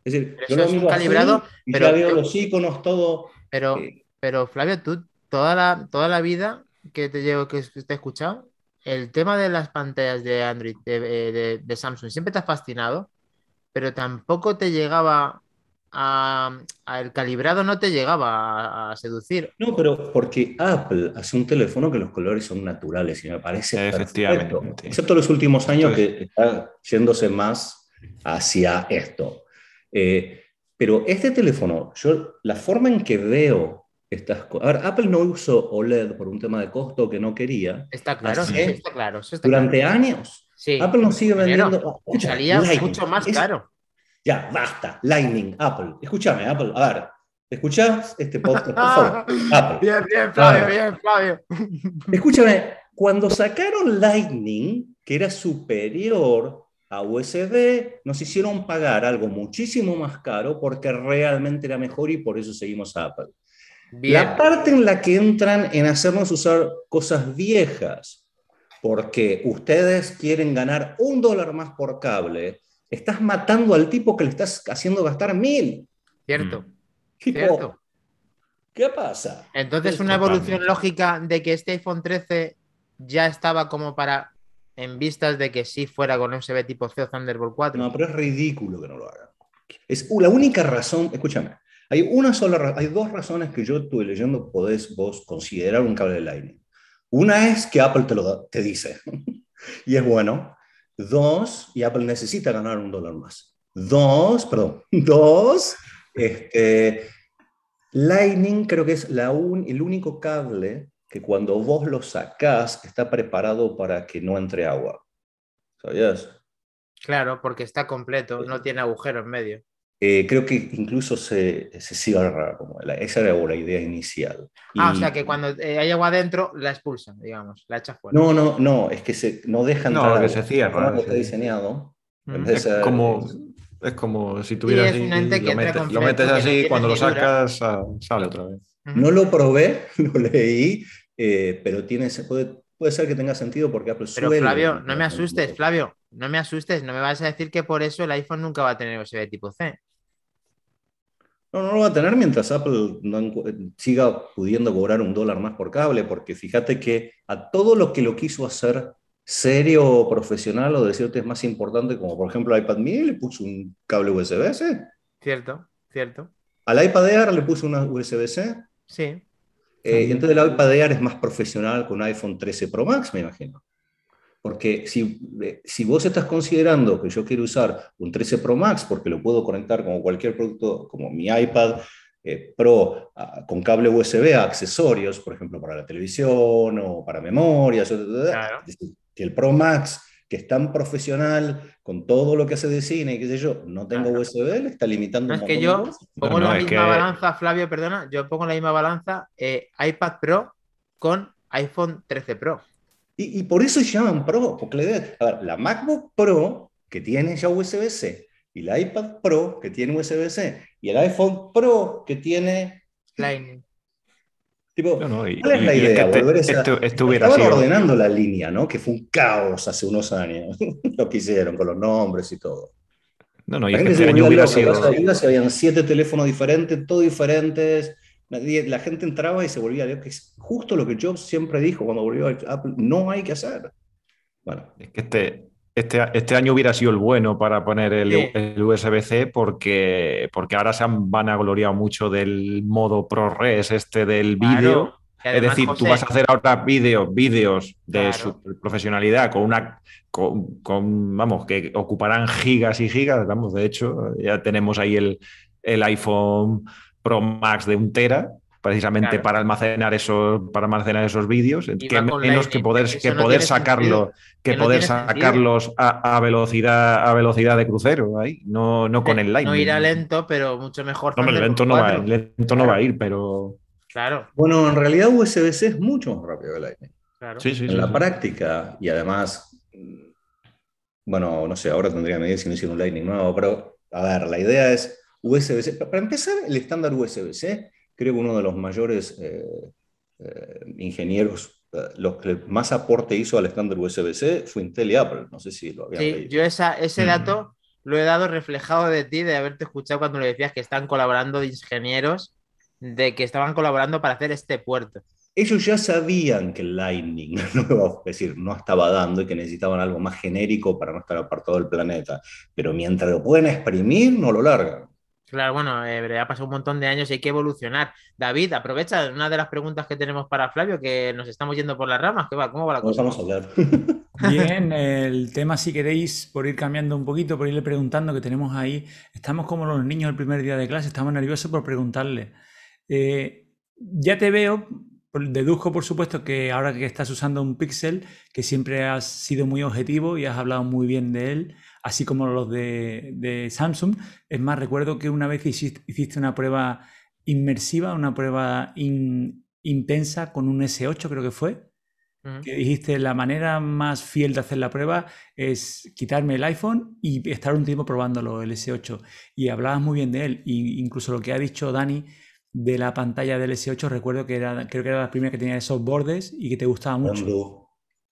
Es decir, yo lo miro calibrado, y pero, ya veo los iconos, todo. Pero, eh, pero Flavio, tú toda la, toda la vida que te llevo, que te he escuchado, el tema de las pantallas de Android, de, de Samsung, siempre te ha fascinado, pero tampoco te llegaba el calibrado no te llegaba a, seducir. No, pero porque Apple hace un teléfono que los colores son naturales y me parece Efectivamente. Perfecto, excepto los últimos años que está yéndose más hacia esto. Eh, pero este teléfono, yo la forma en que veo estas cosas. A ver, Apple no usó OLED por un tema de costo que no quería. Está claro, está claro. durante años. Apple nos sigue vendiendo. salía mucho más caro. Ya, basta. Lightning, Apple. Escúchame, Apple. A ver, ¿escuchás este podcast? Por favor. Apple. Bien, bien, Flavio, bien, Flavio. Escúchame, cuando sacaron Lightning, que era superior a USB, nos hicieron pagar algo muchísimo más caro porque realmente era mejor y por eso seguimos a Apple. La parte en la que entran en hacernos usar cosas viejas, porque ustedes quieren ganar un dólar más por cable, estás matando al tipo que le estás haciendo gastar mil. Cierto. Mm. cierto. ¿Qué pasa? Entonces, una evolución lógica de que este iPhone 13 ya estaba como para, en vistas de que sí fuera con USB tipo C o Thunderbolt 4. No, pero es ridículo que no lo haga. Es la única razón, escúchame, hay una sola, hay dos razones que yo estuve leyendo podés vos considerar un cable de Lightning. Una es que Apple te lo te dice, y es bueno. Dos, y Apple necesita ganar un dólar más. Dos, perdón, dos, este, Lightning creo que es la el único cable que cuando vos lo sacás está preparado para que no entre agua. ¿Sabías? Claro, porque está completo, no tiene agujero en medio. Eh, creo que incluso se, se cierra, como esa era la idea inicial. Ah, o sea que cuando eh, hay agua adentro la expulsan, digamos, la echa fuera. No, no, no, es que se, no dejan no, que se cierra. No, está diseñado. Mm. Es, como, es como si tuvieras. lo, metes, lo metes así, cuando lo sacas sale otra vez. No lo probé, lo leí, eh, pero tiene, puede, puede ser que tenga sentido porque Apple Pero Flavio, no me asustes, Flavio, no me asustes, no me vas a decir que por eso el iPhone nunca va a tener USB tipo C. No, no lo va a tener mientras Apple siga pudiendo cobrar un dólar más por cable, porque fíjate que a todo lo que lo quiso hacer serio o profesional o decirte es más importante, como por ejemplo el iPad mini le puso un cable USB-C. Cierto, cierto. Al iPad Air le puso una USB-C. Sí. Eh, entonces el iPad Air es más profesional con iPhone 13 Pro Max, me imagino. Porque si, eh, si vos estás considerando que yo quiero usar un 13 Pro Max porque lo puedo conectar como cualquier producto, como mi iPad eh, Pro con cable USB a accesorios, por ejemplo, para la televisión o para memorias, claro. que el Pro Max, que es tan profesional con todo lo que hace de cine y qué sé yo, no tengo USB, le está limitando. No, es que yo pongo la misma balanza, Flavio, perdona, yo pongo la misma balanza eh, iPad Pro con iPhone 13 Pro. Y, por eso se llaman Pro, porque la idea, a ver, la MacBook Pro, que tiene ya USB-C, y la iPad Pro, que tiene USB-C, y el iPhone Pro, que tiene... Lightning. Tipo, ¿cuál es la idea? Volver Estaban ordenando la línea, ¿no? Que fue un caos hace unos años. Lo que hicieron con los nombres y todo. No, no, y este año hubiera sido... habían siete teléfonos diferentes, todos diferentes, la gente entraba y se volvía a que es justo lo que Jobs siempre dijo cuando volvió a Apple, no hay que hacer. Bueno. Es que este, este, este año hubiera sido el bueno para poner el, USB-C porque, porque ahora se han vanagloriado mucho del modo ProRes, este del vídeo. es decir, tú vas a hacer ahora vídeos, vídeos de su profesionalidad con una, con, con, vamos, que ocuparán gigas y gigas, vamos, de hecho, ya tenemos ahí el, el iPhone Pro Max de un tera, precisamente para almacenar esos, para almacenar esos vídeos, que menos que poder, que poder sacarlo, que, poder sacarlos a, velocidad, a velocidad de crucero ahí, no, no con el Lightning. No irá lento, pero mucho mejor. No, lento, no va, lento no va a ir, pero. Claro. Bueno, en realidad USB-C es mucho más rápido que Lightning. Claro. Sí, sí, en la práctica, y además, bueno, no sé, ahora tendría que medir si no hicieron un Lightning nuevo, pero a ver, la idea es USB-C. Para empezar, el estándar USB-C, creo que uno de los mayores eh, eh, ingenieros, eh, los que más aporte hizo al estándar USB-C fue Intel y Apple. No sé si lo habían sí, Yo ese dato lo he dado reflejado de ti, de haberte escuchado cuando le decías que están colaborando de ingenieros, de que estaban colaborando para hacer este puerto. Ellos ya sabían que Lightning no, es decir, no estaba dando y que necesitaban algo más genérico para no estar apartado del planeta. Pero mientras lo pueden exprimir, no lo largan. Claro, bueno, eh, ha pasado un montón de años y hay que evolucionar. David, aprovecha una de las preguntas que tenemos para Flavio, que nos estamos yendo por las ramas. ¿Qué va? ¿Cómo va la cosa? Vamos a hablar. Bien, el tema, si queréis, por ir cambiando un poquito, por irle preguntando, que tenemos ahí, estamos como los niños el primer día de clase, estamos nerviosos por preguntarle. Eh, ya te veo, deduzco por supuesto que ahora que estás usando un Pixel, que siempre has sido muy objetivo y has hablado muy bien de él, así como los de, Samsung. Es más, recuerdo que una vez hiciste, una prueba inmersiva, una prueba intensa con un S8, creo que fue. Que dijiste la manera más fiel de hacer la prueba es quitarme el iPhone y estar un tiempo probándolo, el S8. Y hablabas muy bien de él. Y incluso lo que ha dicho Dani de la pantalla del S8, recuerdo que era, creo que era la primera que tenía esos bordes y que te gustaba mucho.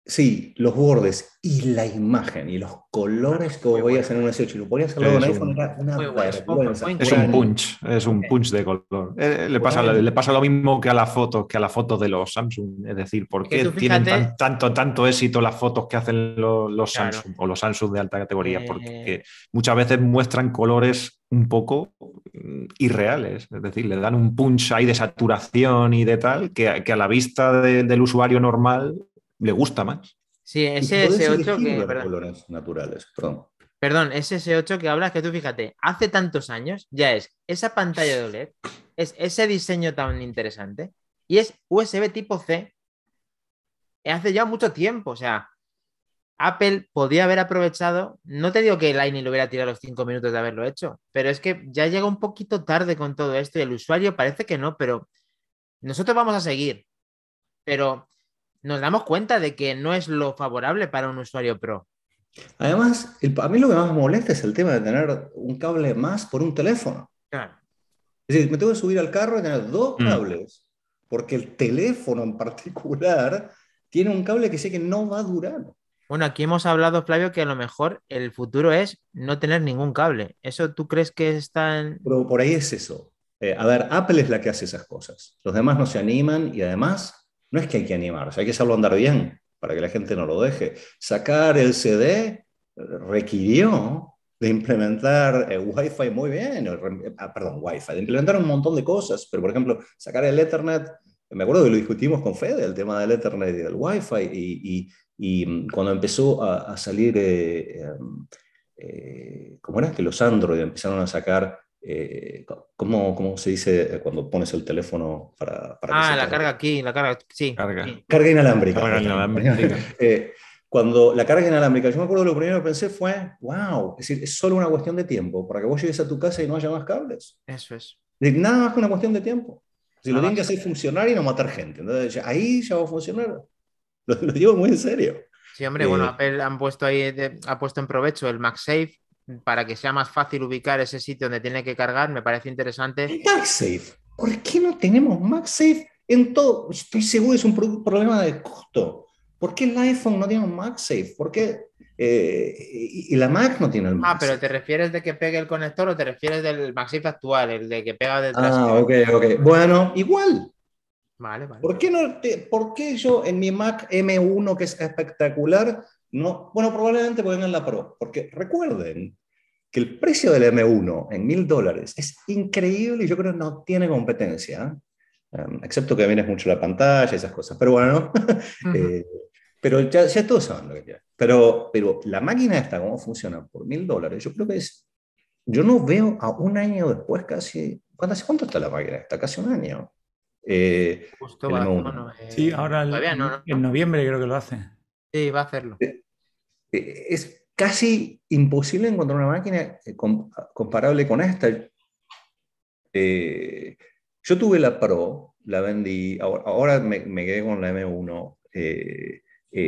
Sí, los bordes y la imagen y los colores que voy a hacer en un S8 y lo podía hacerlo con iPhone era una Es un punch, es un punch de color. Eh, le, pasa, le, pasa, lo mismo que a la foto, que a la foto de los Samsung. Es decir, ¿por qué tienen tanto, tanto éxito las fotos que hacen los, Samsung o los Samsung de alta categoría? Porque eh. muchas veces muestran colores un poco mm, irreales. Es decir, le dan un punch ahí de saturación y de tal que, a la vista del usuario normal le gusta más. Sí, ese S8 que. Perdón. Colores naturales, perdón. Perdón, ese S8 que hablas, que tú fíjate, hace tantos años ya es esa pantalla de OLED, es ese diseño tan interesante y es USB tipo C. Hace ya mucho tiempo, o sea, Apple podía haber aprovechado, no te digo que Lightning lo hubiera tirado los cinco minutos de haberlo hecho, pero es que ya llega un poquito tarde con todo esto y el usuario parece que no, pero nosotros vamos a seguir. Pero nos damos cuenta de que no es lo favorable para un usuario pro. Además, a mí lo que más molesta es el tema de tener un cable más por un teléfono. Claro. Es decir, me tengo que subir al carro y tener dos mm. cables, porque el teléfono en particular tiene un cable que sé que no va a durar. Bueno, aquí hemos hablado, Flavio, que a lo mejor el futuro es no tener ningún cable. ¿Eso tú crees que está en...? Pero por ahí es eso. Eh, a ver, Apple es la que hace esas cosas. Los demás no se animan y además no es que hay que animarse, hay que saberlo andar bien para que la gente no lo deje. Sacar el CD requirió de implementar eh, Wi-Fi muy bien, ah, perdón, Wi-Fi, de implementar un montón de cosas, pero por ejemplo, sacar el Ethernet, me acuerdo que lo discutimos con Fede, el tema del Ethernet y del Wi-Fi, y, y, mm, cuando empezó a, salir, eh, em, eh, ¿cómo era? Que los Android empezaron a sacar eh, ¿cómo, ¿cómo, se dice cuando pones el teléfono para... para ah, la carga aquí, la carga, sí. Carga, carga inalámbrica. Carga inalámbrica. eh, cuando la carga inalámbrica, yo me acuerdo lo primero que pensé fue, wow, es decir, es solo una cuestión de tiempo para que vos llegues a tu casa y no haya más cables. Eso es. Nada más que una cuestión de tiempo. Si lo tienen que hacer funcionar y no matar gente. Entonces, ahí ya va a funcionar. Lo, digo muy en serio. Sí, hombre, bueno, eh, Apple han puesto ahí, ha puesto en provecho el MagSafe para que sea más fácil ubicar ese sitio donde tiene que cargar, me parece interesante. MagSafe, ¿por qué no tenemos MagSafe en todo? Estoy seguro es un problema de costo. ¿Por qué el iPhone no tiene un MagSafe? ¿Por qué eh, y, la Mac no tiene el MagSafe? Ah, pero ¿te refieres de que pegue el conector o te refieres del MagSafe actual, el de que pega detrás? Ah, ok, ok. Bueno, igual. Vale, vale. ¿Por qué, no ¿Por qué yo en mi Mac M1, que es espectacular, no? Bueno, probablemente pongan en la Pro, porque recuerden que el precio del M1 en mil dólares es increíble y yo creo que no tiene competencia, um, excepto que vienes mucho la pantalla y esas cosas. Pero bueno, eh, pero ya, ya, todos saben lo que quieren. Pero, pero la máquina esta, cómo funciona por mil dólares, yo creo que es. Yo no veo a un año después casi. ¿Cuánto, cuánto está la máquina esta? Casi un año. Eh, eh, sí, ahora en noviembre creo que lo hace. Sí, va a hacerlo. es casi imposible encontrar una máquina eh, comparable con esta. Eh, yo tuve la Pro, la vendí, ahora, me, quedé con la M1. Eh,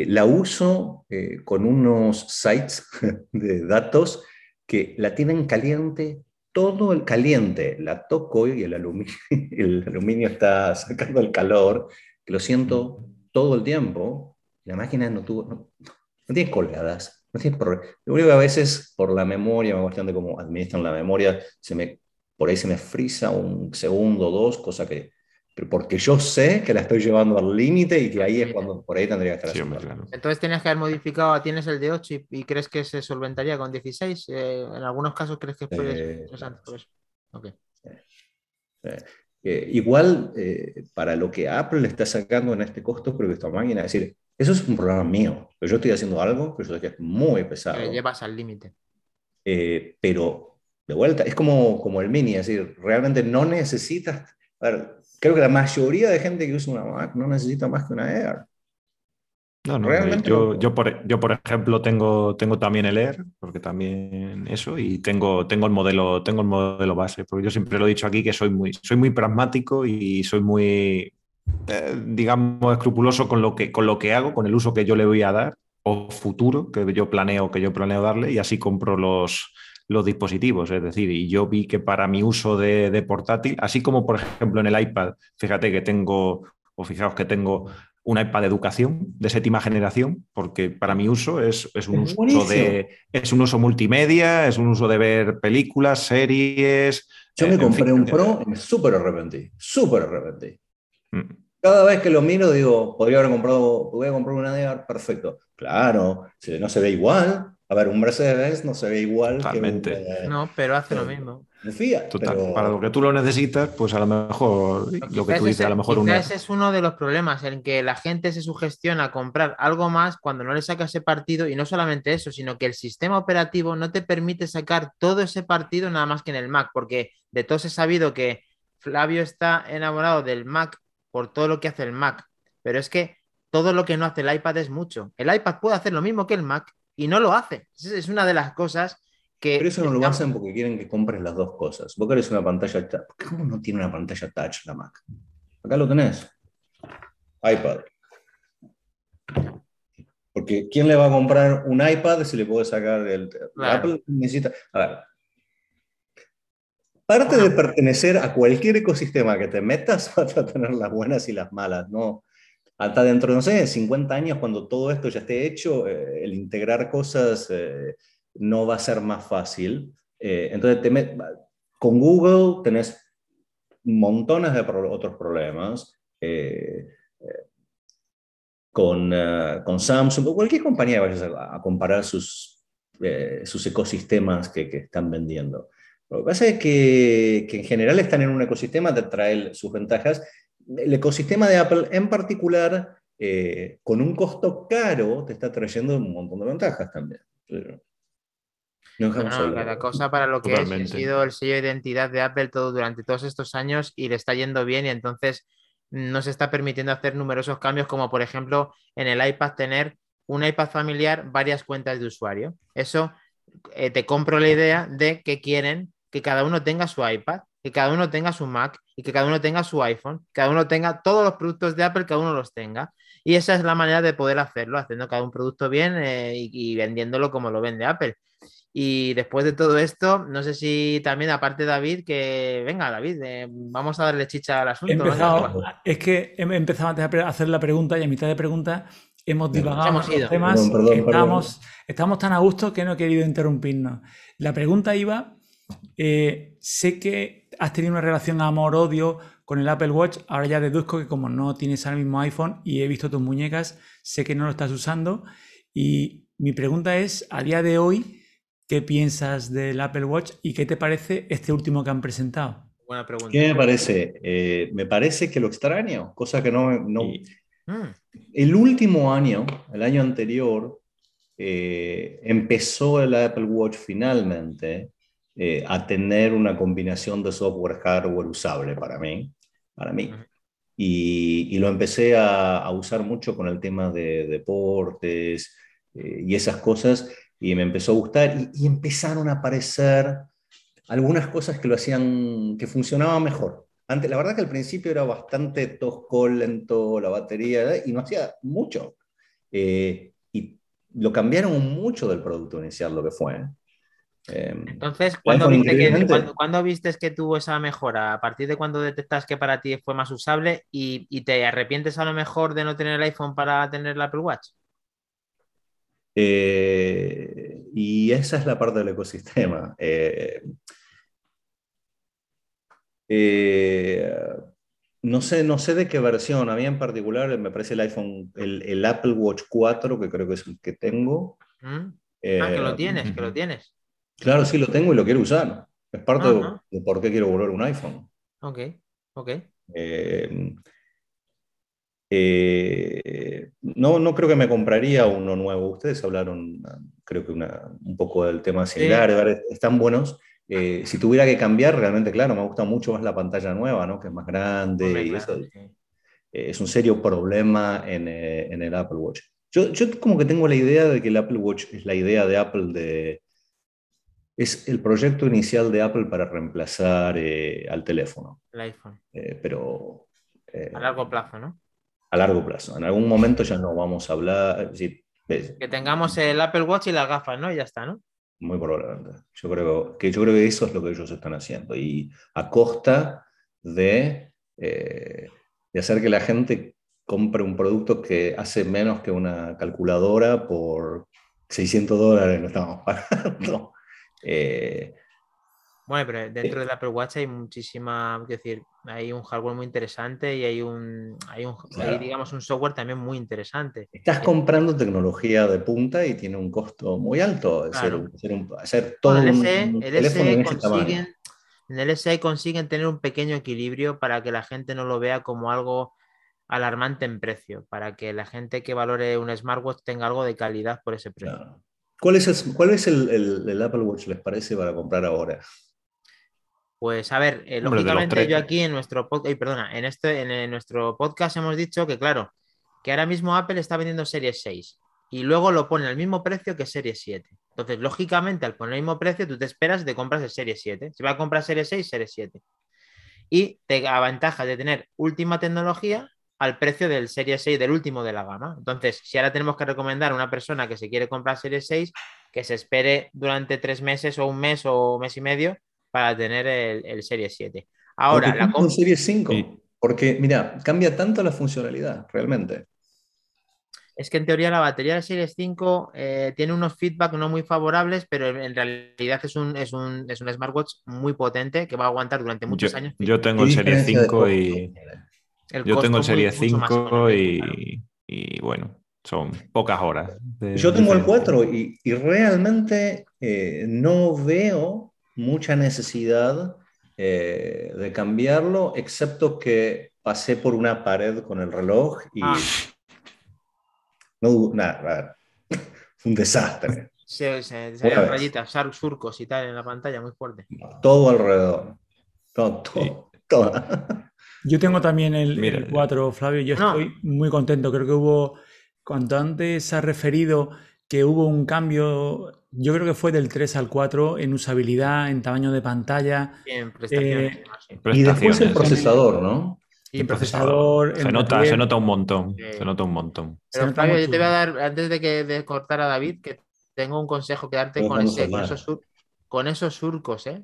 la uso con unos sites de datos que la tienen caliente, todo el caliente. La toco y el aluminio, el aluminio está sacando el calor, que lo siento todo el tiempo. La máquina no tuvo, no tiene colgadas, no tiene problema. Lo único que a veces por la memoria, una cuestión de cómo administran la memoria, se me, por ahí se me frisa un segundo o dos, cosa que pero porque yo sé que la estoy llevando al límite y que ahí es cuando por ahí tendría que estar. Entonces tienes que haber modificado, tienes el de 8 y, crees que se solventaría con 16. Eh, en algunos casos crees que es interesante por eso. Okay. Eh, igual, eh, para lo que Apple le está sacando en este costo, creo que esta máquina, es decir, eso es un problema mío. Yo estoy haciendo algo que yo sé que es muy pesado. Que llevas al límite. Eh, pero de vuelta, es como, como el mini, es decir, realmente no necesitas. A ver, creo que la mayoría de gente que usa una Mac no necesita más que una Air. No, no, Realmente yo, yo, por, yo, por, ejemplo, tengo, tengo también el Air, porque también eso, y tengo, tengo, el modelo, tengo el modelo base, porque yo siempre lo he dicho aquí que soy muy, soy muy pragmático y soy muy, eh, digamos, escrupuloso con lo, que, con lo que hago, con el uso que yo le voy a dar o futuro que yo planeo, que yo planeo darle y así compro los, los dispositivos. Es decir, y yo vi que para mi uso de, portátil, así como por ejemplo en el iPad, fíjate que tengo, o fijaos que tengo un iPad de educación de séptima generación, porque para mi uso es, un uso de es un uso multimedia, es un uso de ver películas, series. Yo me compré un Pro y me súper arrepentí, súper arrepentí. Cada vez que lo miro digo, podría haber comprado, podría comprar una DR, perfecto. Claro, si no se ve igual. A ver, un Mercedes no se ve igual Totalmente. no, pero hace lo mismo. Para lo que tú lo necesitas, pues a lo mejor lo, que tú dices, a lo mejor una... Ese es uno de los problemas en que la gente se sugestiona a comprar algo más cuando no le saca ese partido y no solamente eso, sino que el sistema operativo no te permite sacar todo ese partido nada más que en el Mac, porque de todos he sabido que Flavio está enamorado del Mac por todo lo que hace el Mac, pero es que todo lo que no hace el iPad es mucho. El iPad puede hacer lo mismo que el Mac y no lo hace. Es una de las cosas que... Pero eso no lo hacen porque quieren que compres las dos cosas. Vos querés una pantalla touch. ¿Cómo no tiene una pantalla touch la Mac? Acá lo tenés. iPad. Porque ¿quién le va a comprar un iPad si le puede sacar el... Apple necesita... A ver, Parte de pertenecer a cualquier ecosistema que te metas, vas a tener las buenas y las malas, ¿no? Hasta dentro, no sé, 50 años, cuando todo esto ya esté hecho, eh, el integrar cosas eh, no va a ser más fácil. Eh, entonces, te con Google tenés montones de otros problemas. con, con, Samsung o cualquier compañía que vayas a, comparar sus, sus ecosistemas que, que están vendiendo. Lo que pasa es que, en general están en un ecosistema, te trae sus ventajas. El ecosistema de Apple en particular, eh, con un costo caro, te está trayendo un montón de ventajas también. no, cada cosa para lo que ha sido el sello de identidad de Apple todo durante todos estos años y le está yendo bien y entonces no se está permitiendo hacer numerosos cambios como por ejemplo en el iPad tener un iPad familiar varias cuentas de usuario. Eso eh, te compro la idea de que quieren que cada uno tenga su iPad, que cada uno tenga su Mac y que cada uno tenga su iPhone, que cada uno tenga todos los productos de Apple, cada uno los tenga. Y esa es la manera de poder hacerlo, haciendo cada un producto bien eh, y, vendiéndolo como lo vende Apple. Y después de todo esto, no sé si también, aparte David, que venga, David, eh, vamos a darle chicha al asunto. es que he empezado a hacer la pregunta y a mitad de pregunta hemos divagado hemos ido. temas estamos, estamos, tan a gusto que no he querido interrumpirnos. La pregunta iba, eh, sé que has tenido una relación amor-odio con el Apple Watch, ahora ya deduzco que como no tienes el mismo iPhone y he visto tus muñecas, sé que no lo estás usando y mi pregunta es, a día de hoy, ¿qué piensas del Apple Watch y qué te parece este último que han presentado? Buena pregunta. ¿Qué me parece? Eh, me parece que lo extraño, cosa que no... no... Mm. El último año, el año anterior, eh, empezó el Apple Watch finalmente eh, a tener una combinación de software hardware usable para mí. Para mí. Y, lo empecé a, usar mucho con el tema de deportes eh, y esas cosas, y me empezó a gustar, y, y, empezaron a aparecer algunas cosas que lo hacían, que funcionaban mejor. Antes, la verdad que al principio era bastante tosco, lento la batería y no hacía mucho. Eh, y lo cambiaron mucho del producto inicial, lo que fue. ¿Eh? Em, Entonces, ¿cuándo viste, que, viste, que, tuvo esa mejora? ¿A partir de cuándo detectas que para ti fue más usable y, y, te arrepientes a lo mejor de no tener el iPhone para tener el Apple Watch? Eh, y esa es la parte del ecosistema. Eh, no sé, no sé de qué versión. A mí en particular me parece el iPhone, el, Apple Watch 4, que creo que es el que tengo. Mm. ah, que lo eh, tienes, que lo tienes. Claro, sí lo tengo y lo quiero usar. Es parte de, por qué quiero volver un iPhone. Ok, ok. Eh, no, no creo que me compraría uno nuevo. Ustedes hablaron, creo que un poco del tema similar. Están buenos. Eh, si tuviera que cambiar, realmente, claro, me gusta mucho más la pantalla nueva, ¿no? que es más grande y eso. Eh, es un serio problema en, eh, en el Apple Watch. Yo, yo, como que tengo la idea de que el Apple Watch es la idea de Apple de... Es el proyecto inicial de Apple para reemplazar al teléfono. El iPhone. pero... a largo plazo, ¿no? A largo plazo. En algún momento ya no vamos a hablar... que tengamos el Apple Watch y las gafas, ¿no? Y ya está, ¿no? Muy probablemente. Yo creo que, yo creo que eso es lo que ellos están haciendo. Y a costa de, eh, de hacer que la gente compre un producto que hace menos que una calculadora por 600 dólares, lo estamos pagando. Eh, bueno, pero dentro del Apple Watch hay muchísima, decir, hay un hardware muy interesante y hay un, hay un digamos, un software también muy interesante. Estás comprando tecnología de punta y tiene un costo muy alto hacer, hacer, todo el un, teléfono en, consiguen, en el SE consiguen tener un pequeño equilibrio para que la gente no lo vea como algo alarmante en precio, para que la gente que valore un smartwatch tenga algo de calidad por ese precio. ¿Cuál es, el, cuál es el Apple Watch, les parece, para comprar ahora? Pues a ver, eh, lógicamente yo aquí en nuestro podcast, perdona, en este, en nuestro podcast hemos dicho que claro, que ahora mismo Apple está vendiendo Series 6 y luego lo pone al mismo precio que Series 7. Entonces, lógicamente, al poner el mismo precio, tú te esperas y te compras el Series 7. Si vas a comprar Series 6, Series 7. Y te aventaja de tener última tecnología al precio del Series 6, del último de la gama. Entonces, si ahora tenemos que recomendar a una persona que se quiere comprar Series 6, que se espere durante tres meses o un mes o mes y medio para tener el, Serie 7. Ahora, la con Serie 5, porque mira, cambia tanto la funcionalidad, realmente. Es que en teoría la batería de Series 5 eh, tiene unos feedback no muy favorables, pero en realidad es un, es, un, es un smartwatch muy potente que va a aguantar durante muchos años. Yo tengo el Serie 5 y. yo tengo el Serie 5 y, y, bueno, son pocas horas. yo tengo el 4 y, y realmente eh, no veo mucha necesidad eh, de cambiarlo, excepto que pasé por una pared con el reloj y ah. no nada, fue un desastre. Se, se, se rayitas, surcos y tal en la pantalla, muy fuerte. Todo alrededor. Todo, todo, Yo tengo también el, 4, Flavio, yo estoy muy contento. Creo que hubo, cuanto antes se ha referido que hubo un cambio yo creo que fue del 3 al 4 en usabilidad, en tamaño de pantalla. Bien, prestaciones. Eh, y después el procesador, ¿no? el procesador. Se, nota, se nota un montón. Se nota un montón. Pero Fabio, yo te voy a dar, antes de que de cortar a David, que tengo un consejo que darte con, ese, con, esos, con esos surcos, ¿eh?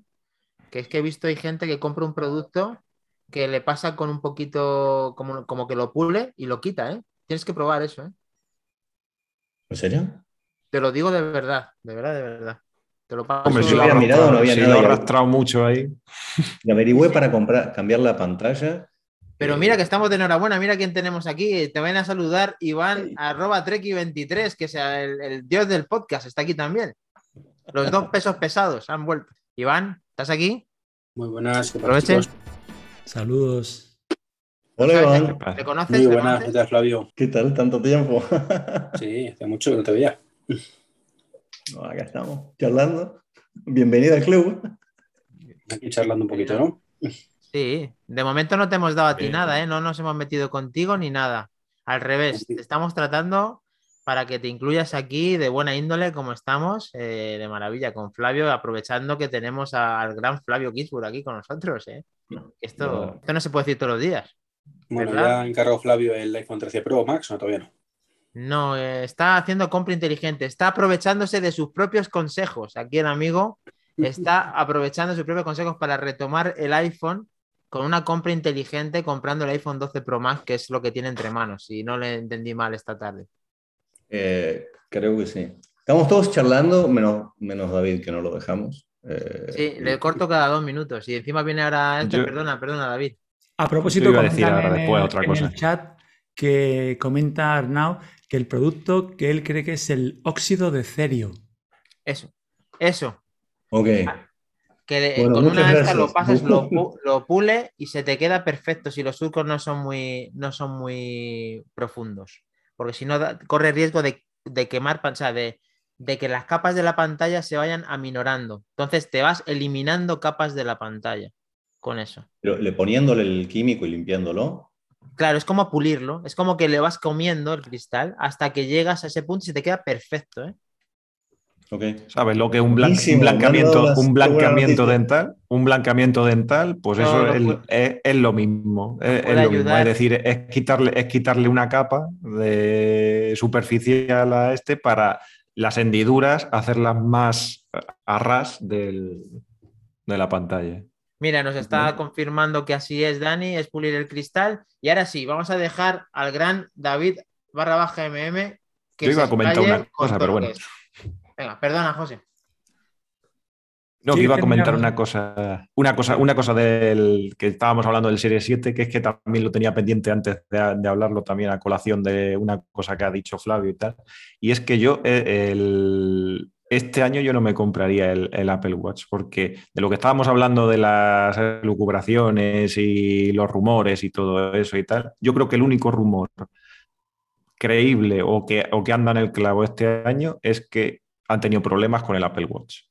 Que es que he visto hay gente que compra un producto que le pasa con un poquito, como, como que lo pule y lo quita, ¿eh? Tienes que probar eso, ¿eh? ¿En serio? Te lo digo de verdad, de verdad, de verdad. Te lo paso. Hombre, si lo, había mirado, no había si lo he arrastrado mucho ahí. Y averigüé para comprar, cambiar la pantalla. Pero mira que estamos de enhorabuena, mira quién tenemos aquí. Te van a saludar Iván, arroba Treki23, que sea el, dios del podcast, está aquí también. Los dos pesos pesados han vuelto. Iván, ¿estás aquí? Muy buenas, aprovechen. Saludos. Hola, Iván. ¿Te conoces? Muy buenas, ¿qué tal, Flavio? ¿Qué tal? ¿Tanto tiempo? sí, hace mucho que no te veía. acá estamos, charlando. Bienvenida al club. Aquí charlando un poquito, ¿no? Sí, de momento no te hemos dado a ti nada, ¿eh? No nos hemos metido contigo ni nada. Al revés, te estamos tratando para que te incluyas aquí de buena índole como estamos, eh, de maravilla, con Flavio, aprovechando que tenemos al gran Flavio Gisburg aquí con nosotros. ¿eh? Esto, esto no se puede decir todos los días. Bueno, ya encargó Flavio el iPhone 13 Pro Max, no todavía no. No, eh, está haciendo compra inteligente, está aprovechándose de sus propios consejos. Aquí el amigo está aprovechando sus propios consejos para retomar el iPhone con una compra inteligente comprando el iPhone 12 Pro Max, que es lo que tiene entre manos. Y no le entendí mal esta tarde. Eh, creo que sí. Estamos todos charlando, menos, menos David, que no lo dejamos. Eh, sí, le corto cada dos minutos. Y encima viene ahora. Perdona, perdona, David. A propósito, de decir ahora después otra cosa. En el chat que comenta Arnau que el producto que él cree que es el óxido de cerio. Eso, eso. Ok. Que con una de estas lo pasas, lo, pule y se te queda perfecto si los surcos no son muy, no son muy profundos. Porque si no, corre riesgo de, quemar, o sea, de, de que las capas de la pantalla se vayan aminorando. Entonces te vas eliminando capas de la pantalla con eso. Pero le poniéndole el químico y limpiándolo. Claro, es como pulirlo, es como que le vas comiendo el cristal hasta que llegas a ese punto y se te queda perfecto, ¿eh? ¿Sabes lo que es un, blancamiento, un blancamiento dental? Un blancamiento dental, pues eso es, lo mismo. Es, es, decir, es quitarle, es quitarle una capa de superficial a este para las hendiduras hacerlas más a ras de la pantalla. Mira, nos está confirmando que así es, Dani, es pulir el cristal. Y ahora sí, vamos a dejar al gran David barra baja MM. Que Yo iba a comentar una cosa, pero bueno. Venga, perdona, José. No, que iba a comentar una cosa, una cosa, una cosa del que estábamos hablando del Serie 7, que es que también lo tenía pendiente antes de, hablarlo también a colación de una cosa que ha dicho Flavio y tal. Y es que yo eh, el, este año yo no me compraría el, Apple Watch, porque de lo que estábamos hablando de las lucubraciones y los rumores y todo eso y tal, yo creo que el único rumor creíble o que, o que anda en el clavo este año es que han tenido problemas con el Apple Watch.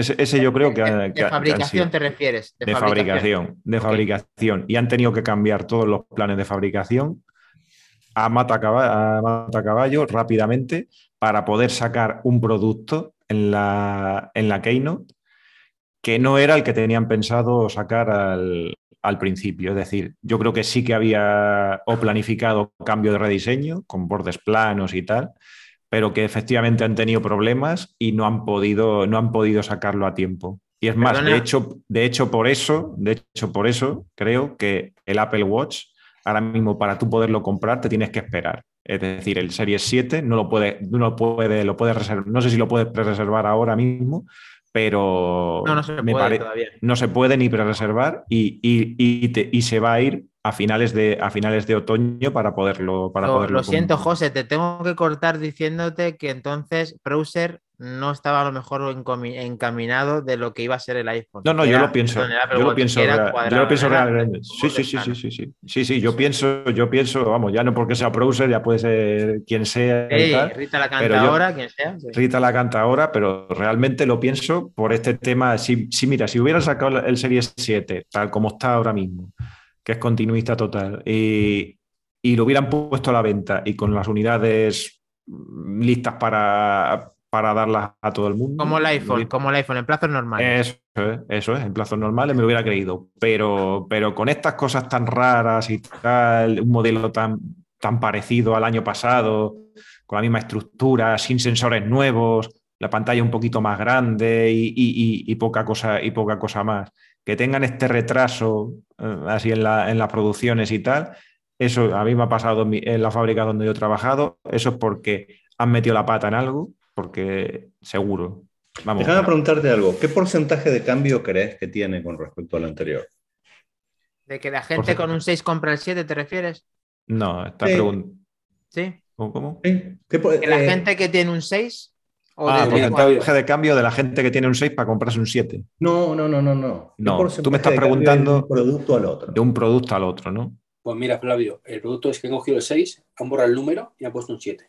Ese, yo creo que... De, de fabricación te refieres. De, fabricación, de fabricación. Y han tenido que cambiar todos los planes de fabricación a mata, a mata caballo rápidamente para poder sacar un producto en la, en la Keynote que no era el que tenían pensado sacar al, principio. Es decir, yo creo que sí que había o planificado cambio de rediseño con bordes planos y tal, pero que efectivamente han tenido problemas y no han podido, no han podido sacarlo a tiempo. Y es más, de hecho, de hecho, por eso, de hecho, por eso creo que el Apple Watch, ahora mismo para tú poderlo comprar, te tienes que esperar. Es decir, el Series 7 no lo puede, no puede, lo puede reservar, no sé si lo puedes pre-reservar ahora mismo, pero no, se puede todavía. No se puede ni pre-reservar y, y, se va a ir a finales de, a finales de otoño para poderlo. Para lo, lo siento, José, te tengo que cortar diciéndote que entonces Browser no estaba a lo mejor encaminado de lo que iba a ser el iPhone. No, no, yo lo pienso. Yo lo pienso, yo lo pienso realmente. Sí, sí, sí, sí, sí, sí. Sí, sí, yo pienso, yo pienso, vamos, ya no porque sea browser, ya puede ser quien sea. Rita la canta ahora, quien sea. Rita la canta ahora, pero realmente lo pienso por este tema. Si, mira, si hubieran sacado el Series 7, tal como está ahora mismo, que es continuista total, y, y lo hubieran puesto a la venta y con las unidades listas para para darlas a todo el mundo. Como el iPhone, como el iPhone, en plazos normales. Eso es, eso es, en plazos normales me hubiera creído. Pero, pero con estas cosas tan raras y tal, un modelo tan, tan parecido al año pasado, con la misma estructura, sin sensores nuevos, la pantalla un poquito más grande y, poca, cosa, y poca cosa más, que tengan este retraso eh, así en, en las producciones y tal, eso a mí me ha pasado en la fábrica donde yo he trabajado, eso es porque han metido la pata en algo porque seguro. Vamos. Déjame preguntarte algo. ¿Qué porcentaje de cambio crees que tiene con respecto al anterior? ¿De que la gente con un 6 compra el 7, te refieres? No, esta pregunta. ¿Sí? ¿Cómo? ¿Que la eh, gente que tiene un 6? ¿O ah, de porcentaje de cambio de la gente que tiene un 6 para comprarse un 7. No, no, no, no, no. No, tú me estás preguntando de un producto al otro. De un producto al otro, ¿no? Pues mira, Flavio, el producto es que han cogido el 6, han borrado el número y han puesto un 7.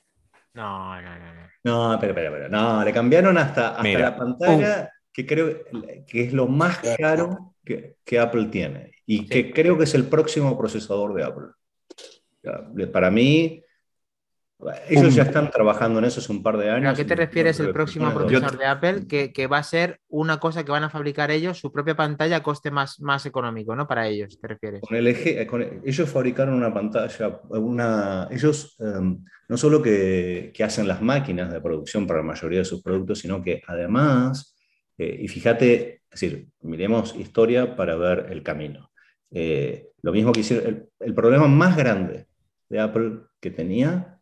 No, no, no, no. No, espera, espera, espera. No, le cambiaron hasta, hasta la pantalla, que creo que es lo más caro que, que Apple tiene y que creo que es el próximo procesador de Apple. Para mí, ellos ya están trabajando en eso hace un par de años. ¿A qué te refieres el próximo procesador de Apple? Que, va a ser una cosa que van a fabricar ellos, su propia pantalla a coste más, más económico, ¿no? Para ellos, ¿te refieres? Con el eje, ellos fabricaron una pantalla, una, ellos em, no solo que, hacen las máquinas de producción para la mayoría de sus productos, sino que además, eh, y fíjate, es decir, miremos historia para ver el camino. Eh, lo mismo que hicieron, el problema más grande de Apple que tenía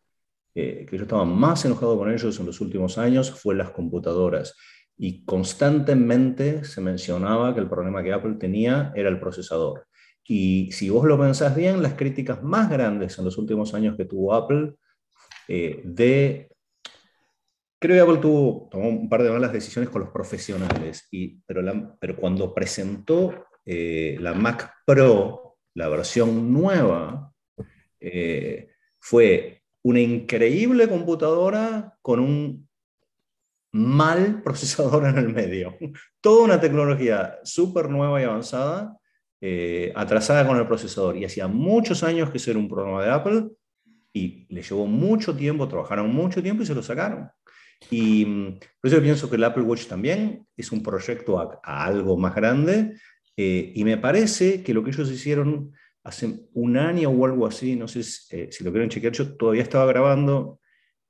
que yo estaba más enojado con ellos en los últimos años fue las computadoras. Y constantemente se mencionaba que el problema que Apple tenía era el procesador. Y si vos lo pensás bien, las críticas más grandes en los últimos años que tuvo Apple eh, de... Creo que Apple tuvo, tomó un par de malas decisiones con los profesionales, y, pero, pero cuando presentó eh, la Mac Pro, la versión nueva, eh, fue una increíble computadora con un mal procesador en el medio. Toda una tecnología súper nueva y avanzada, eh, atrasada con el procesador. Y hacía muchos años que eso era un problema de Apple y le llevó mucho tiempo, trabajaron mucho tiempo y se lo sacaron. Y mm, por eso yo pienso que el Apple Watch también es un proyecto a, algo más grande. Eh, y me parece que lo que ellos hicieron hace un año o algo así, no sé eh, si, lo quieren chequear, yo todavía estaba grabando,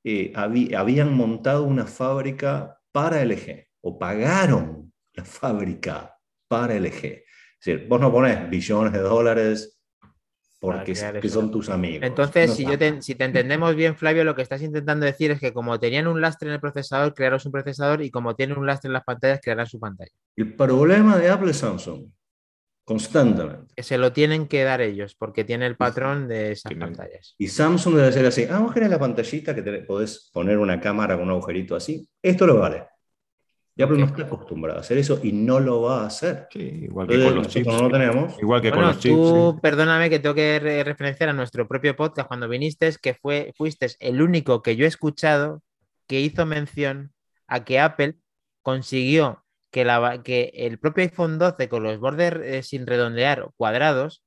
eh, habían montado una fábrica para LG, o pagaron la fábrica para LG. Es decir, vos no pones billones de dólares porque son tus amigos. Entonces, si, yo te, si te entendemos bien, Flavio, lo que estás intentando decir es que como tenían un lastre en el procesador, crearon su procesador y como tienen un lastre en las pantallas, crearán su pantalla. El problema de Apple Samsung constantemente. Que se lo tienen que dar ellos, porque tiene el patrón de esas pantallas. Y Samsung debe ser así, ah, vos querés la pantallita que te podés poner una cámara con un agujerito así, esto lo vale. Y Apple no está acostumbrado a hacer eso y no lo va a hacer. igual que con los chips. No lo tenemos. Igual que con los chips. Tú, perdóname que tengo que referenciar a nuestro propio podcast cuando viniste, que fue, fuiste el único que yo he escuchado que hizo mención a que Apple consiguió que, la, que el propio iPhone 12 con los bordes eh, sin redondear cuadrados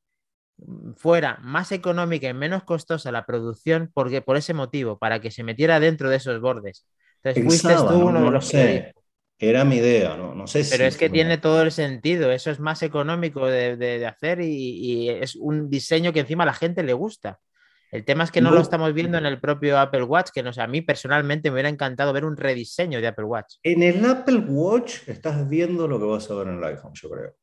mm, fuera más económica y menos costosa la producción porque, por ese motivo, para que se metiera dentro de esos bordes. Entonces, fuiste tú uno de los sé. Era mi idea, no, no sé Pero es que tiene todo el sentido, eso es más económico de, hacer y, es un diseño que encima a la gente le gusta. El tema es que no, lo estamos viendo en el propio Apple Watch, que no sé, a mí personalmente me hubiera encantado ver un rediseño de Apple Watch. En el Apple Watch estás viendo lo que vas a ver en el iPhone, yo creo.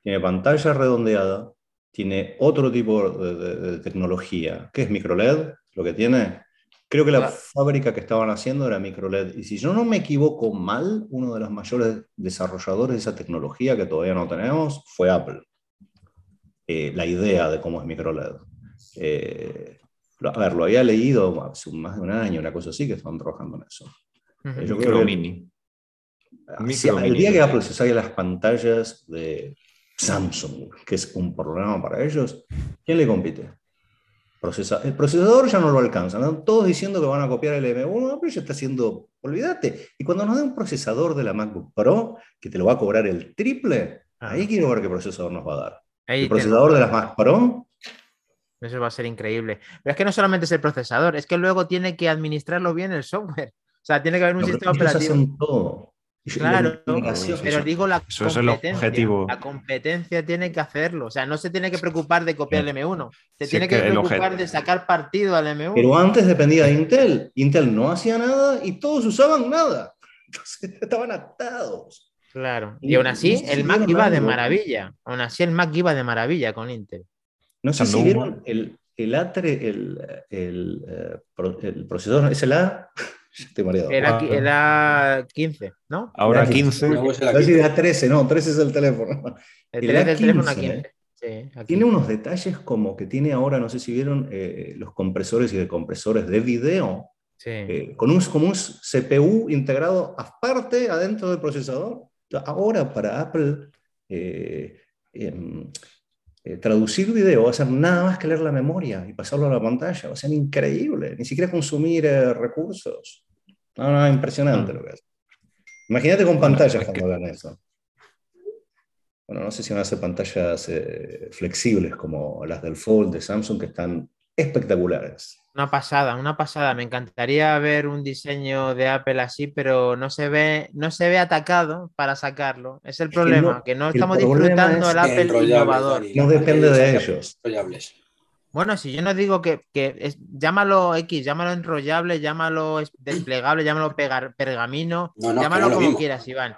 Tiene pantalla redondeada, tiene otro tipo de, tecnología, que es micro LED, lo que tiene. Creo que la fábrica que estaban haciendo era micro LED. Y si yo no me equivoco mal, uno de los mayores desarrolladores de esa tecnología que todavía no tenemos fue Apple. Eh, la idea de cómo es micro LED. Eh, a ver, lo había leído hace más de un año, una cosa así, que estaban trabajando en eso. Eh, yo creo que, mini. el día que Apple se saque las pantallas de Samsung, que es un problema para ellos, ¿quién le compite? el procesador ya no lo alcanza. Todos diciendo que van a copiar el M1, pero ya está haciendo, olvídate. Y cuando nos dé un procesador de la MacBook Pro, que te lo va a cobrar el triple, ah. ahí quiero ver qué procesador nos va a dar. el procesador de las Mac Pro eso va a ser increíble. Pero es que no solamente es el procesador, es que luego tiene que administrarlo bien el software. sea, tiene que haber un No, sistema operativo. hacen todo. Claro, pero digo la Eso es el competencia. objetivo. La competencia tiene que hacerlo. O sea, no se tiene que preocupar de copiar el M1. Se Sí, tiene que que el preocupar de sacar partido al M1. Pero antes dependía de Intel. Intel no hacía nada y todos usaban nada. Entonces estaban atados. Claro. Y Y aún así, si el Mac iba de maravilla. Aún así, el Mac iba de maravilla con Intel. No sé si vieron el, el A3, el, el, eh, el procesador, ¿es el A? Ya Estoy mareado. Era, Ah. era 15, ¿no? Ahora Era 15. Luego es el Iba a aquí. decir A13, no, 13 es el teléfono. El El 3 del teléfono a A15, 15. Sí, aquí. Tiene unos detalles como que tiene ahora, no sé si vieron, eh, los compresores y decompresores de video, Sí. eh, con un, como un CPU integrado aparte adentro del procesador. Ahora para Apple eh, traducir video va a ser nada más que leer la memoria y pasarlo a la pantalla. Va a ser increíble. Ni siquiera consumir eh, recursos. No, no, impresionante lo que es. Imagínate con pantallas cuando hagan eso. Bueno, no sé si van a hacer pantallas eh, flexibles como las del Fold de Samsung que están espectaculares. Una pasada, una pasada. Me encantaría ver un diseño de Apple así, pero no se ve, no se ve atacado para sacarlo. Es el que problema, no- que no estamos disfrutando es el Apple innovador. No depende de ellos. Bueno, si yo no digo que, que es- llámalo X, llámalo enrollable, llámalo es- desplegable, llámalo pegar, pergamino, No, llámalo como mismo. quieras, Iván.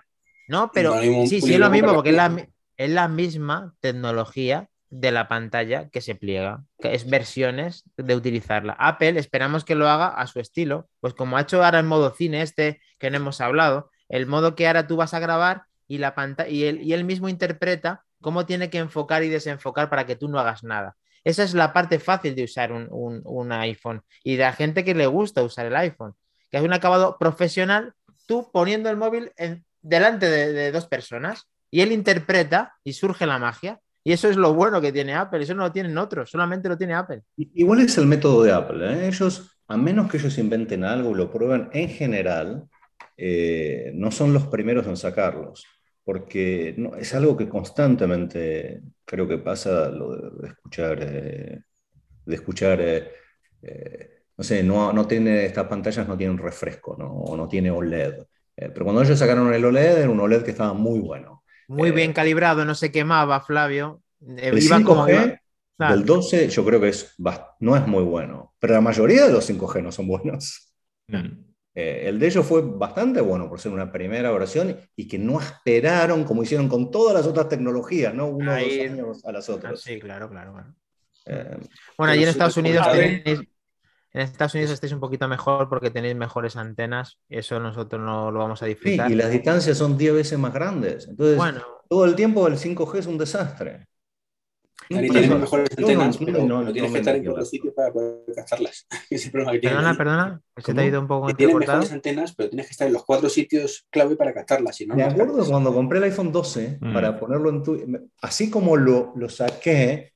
No, pero sí, sí es lo mismo porque es la, es la misma tecnología de la pantalla que se pliega, que es versiones de utilizarla. Apple esperamos que lo haga a su estilo, pues como ha hecho ahora el modo cine este que no hemos hablado, el modo que ahora tú vas a grabar y la pantalla y él, y él mismo interpreta cómo tiene que enfocar y desenfocar para que tú no hagas nada. Esa es la parte fácil de usar un, un- iPhone y de la gente que le gusta usar el iPhone, que es un acabado profesional, tú poniendo el móvil en- delante de, de dos personas y él interpreta y surge la magia. Y eso es lo bueno que tiene Apple, eso no lo tienen otros, solamente lo tiene Apple. Igual es el método de Apple. ¿eh? Ellos, a menos que ellos inventen algo lo prueben, en general, eh, no son los primeros en sacarlos. Porque no- es algo que constantemente creo que pasa lo de, de escuchar, eh, de escuchar, eh, eh, no sé, no, no tiene, estas pantallas no tienen refresco, ¿no? O no tiene OLED. Eh, pero cuando ellos sacaron el OLED, era un OLED que estaba muy bueno. Muy Eh, bien calibrado, no se quemaba, Flavio. Eh, El iba 5G como iba. Claro. del 12 yo creo que es, no es muy bueno, pero la mayoría de los 5G no son buenos. Mm. Eh, el de ellos fue bastante bueno por ser una primera versión y que no esperaron como hicieron con todas las otras tecnologías, ¿no? Uno o dos Ahí- años a las Ah, otras. sí, claro, claro. claro. Eh, Bueno, allí en Estados Unidos tenéis, en Estados Unidos estáis un poquito mejor porque tenéis mejores antenas. Eso nosotros no lo vamos a sí, disfrutar. y las distancias son 10 veces más grandes. Entonces, Bueno, todo el tiempo el 5G es un desastre. Por tienes mejores no antenas, entiendo pero, no- no tienes me que estar en todos los sitios para poder tiene. perdona, perdona, que se te ha ido un poco entrecortado. mejores antenas, pero tienes que estar en los cuatro sitios clave para captarlas. Si no, Me no acuerdo captas. cuando compré el iPhone 12 Mm. para ponerlo en tu... Así como lo, lo saqué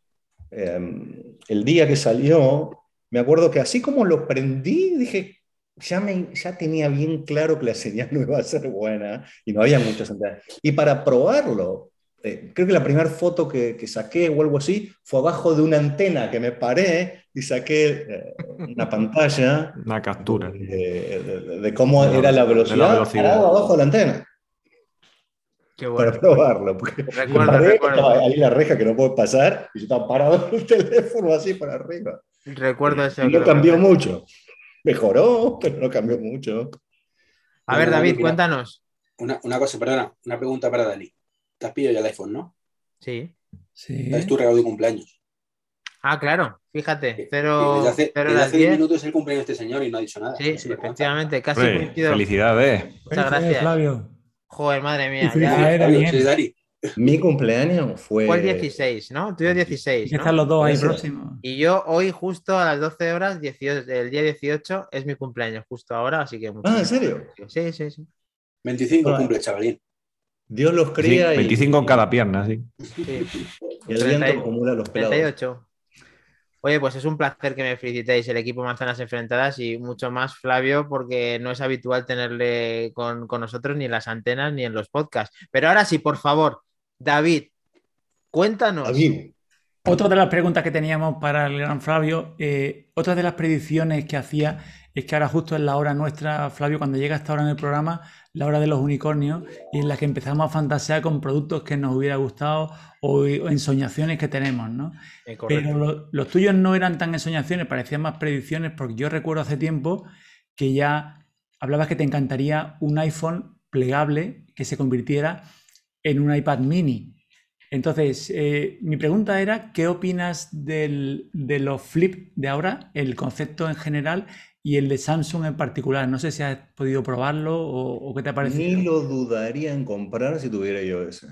eh, el día que salió, me acuerdo que así como lo prendí, dije, ya, me, ya tenía bien claro que la señal no iba a ser buena y no había muchas antenas. Y para probarlo, eh, creo que la primera foto que, que saqué o algo así fue abajo de una antena que me paré y saqué eh, una pantalla Una captura. de, de- de cómo De la- era la de la velocidad, velocidad. parado abajo de la antena Qué bueno. para probarlo. Porque paré, recuerdo. estaba ahí la reja que no puede pasar y yo estaba parado en el teléfono así para arriba. Recuerdo eso. Y que no cambió mucho. Mejoró, pero no cambió mucho. A ver, David, cuéntanos. Una, una cosa, perdona, una pregunta para Dani. Te has pillado ya el iPhone, ¿no? Sí. Sí. Es tu regalo de cumpleaños. Ah, claro, fíjate. Que- Cero, que desde hace, cero desde las hace 10 10. minutos es el cumpleaños de este señor y no ha dicho nada. Sí, vergüenza. efectivamente, casi coincido. felicidades. Muchas gracias. Flavio. Joder, madre Y mía. felicidades, Ya. Sí, Dani. Mi cumpleaños fue. Fue el 16, ¿no? Tuyo 16. Que ¿no? están los dos ahí próximos. Y yo hoy, justo a las 12 horas, 18, el día 18, es mi cumpleaños, justo ahora, así que Ah, ¿en serio? Sí, sí, sí. 25 Ah. cumple, chavalín. Dios los Sí, cría y, 25 en cada pierna, sí. sí. y el 30 viento acumula los pelados. 38. Oye, pues es un placer que me felicitéis el equipo Manzanas Enfrentadas y mucho más Flavio, porque no es habitual tenerle con, con nosotros ni en las antenas ni en los podcasts. Pero ahora sí, por favor, David, cuéntanos. David, Otra de las preguntas que teníamos para el gran Flavio, eh, otra de las predicciones que hacía es que ahora justo es la hora nuestra, Flavio, cuando llega esta hora en el programa, la hora de los unicornios, y en la que empezamos a fantasear con productos que nos hubiera gustado o, ensoñaciones que tenemos, ¿no? Pero los tuyos no eran tan ensoñaciones, parecían más predicciones, porque yo recuerdo hace tiempo que ya hablabas que te encantaría un iPhone plegable que se convirtiera en un iPad mini. Entonces, eh, mi pregunta era, ¿qué opinas de los flip de ahora, el concepto en general y el de Samsung en particular? No sé si has podido probarlo o, qué te ha parecido. Ni lo dudaría en comprar si tuviera yo ese.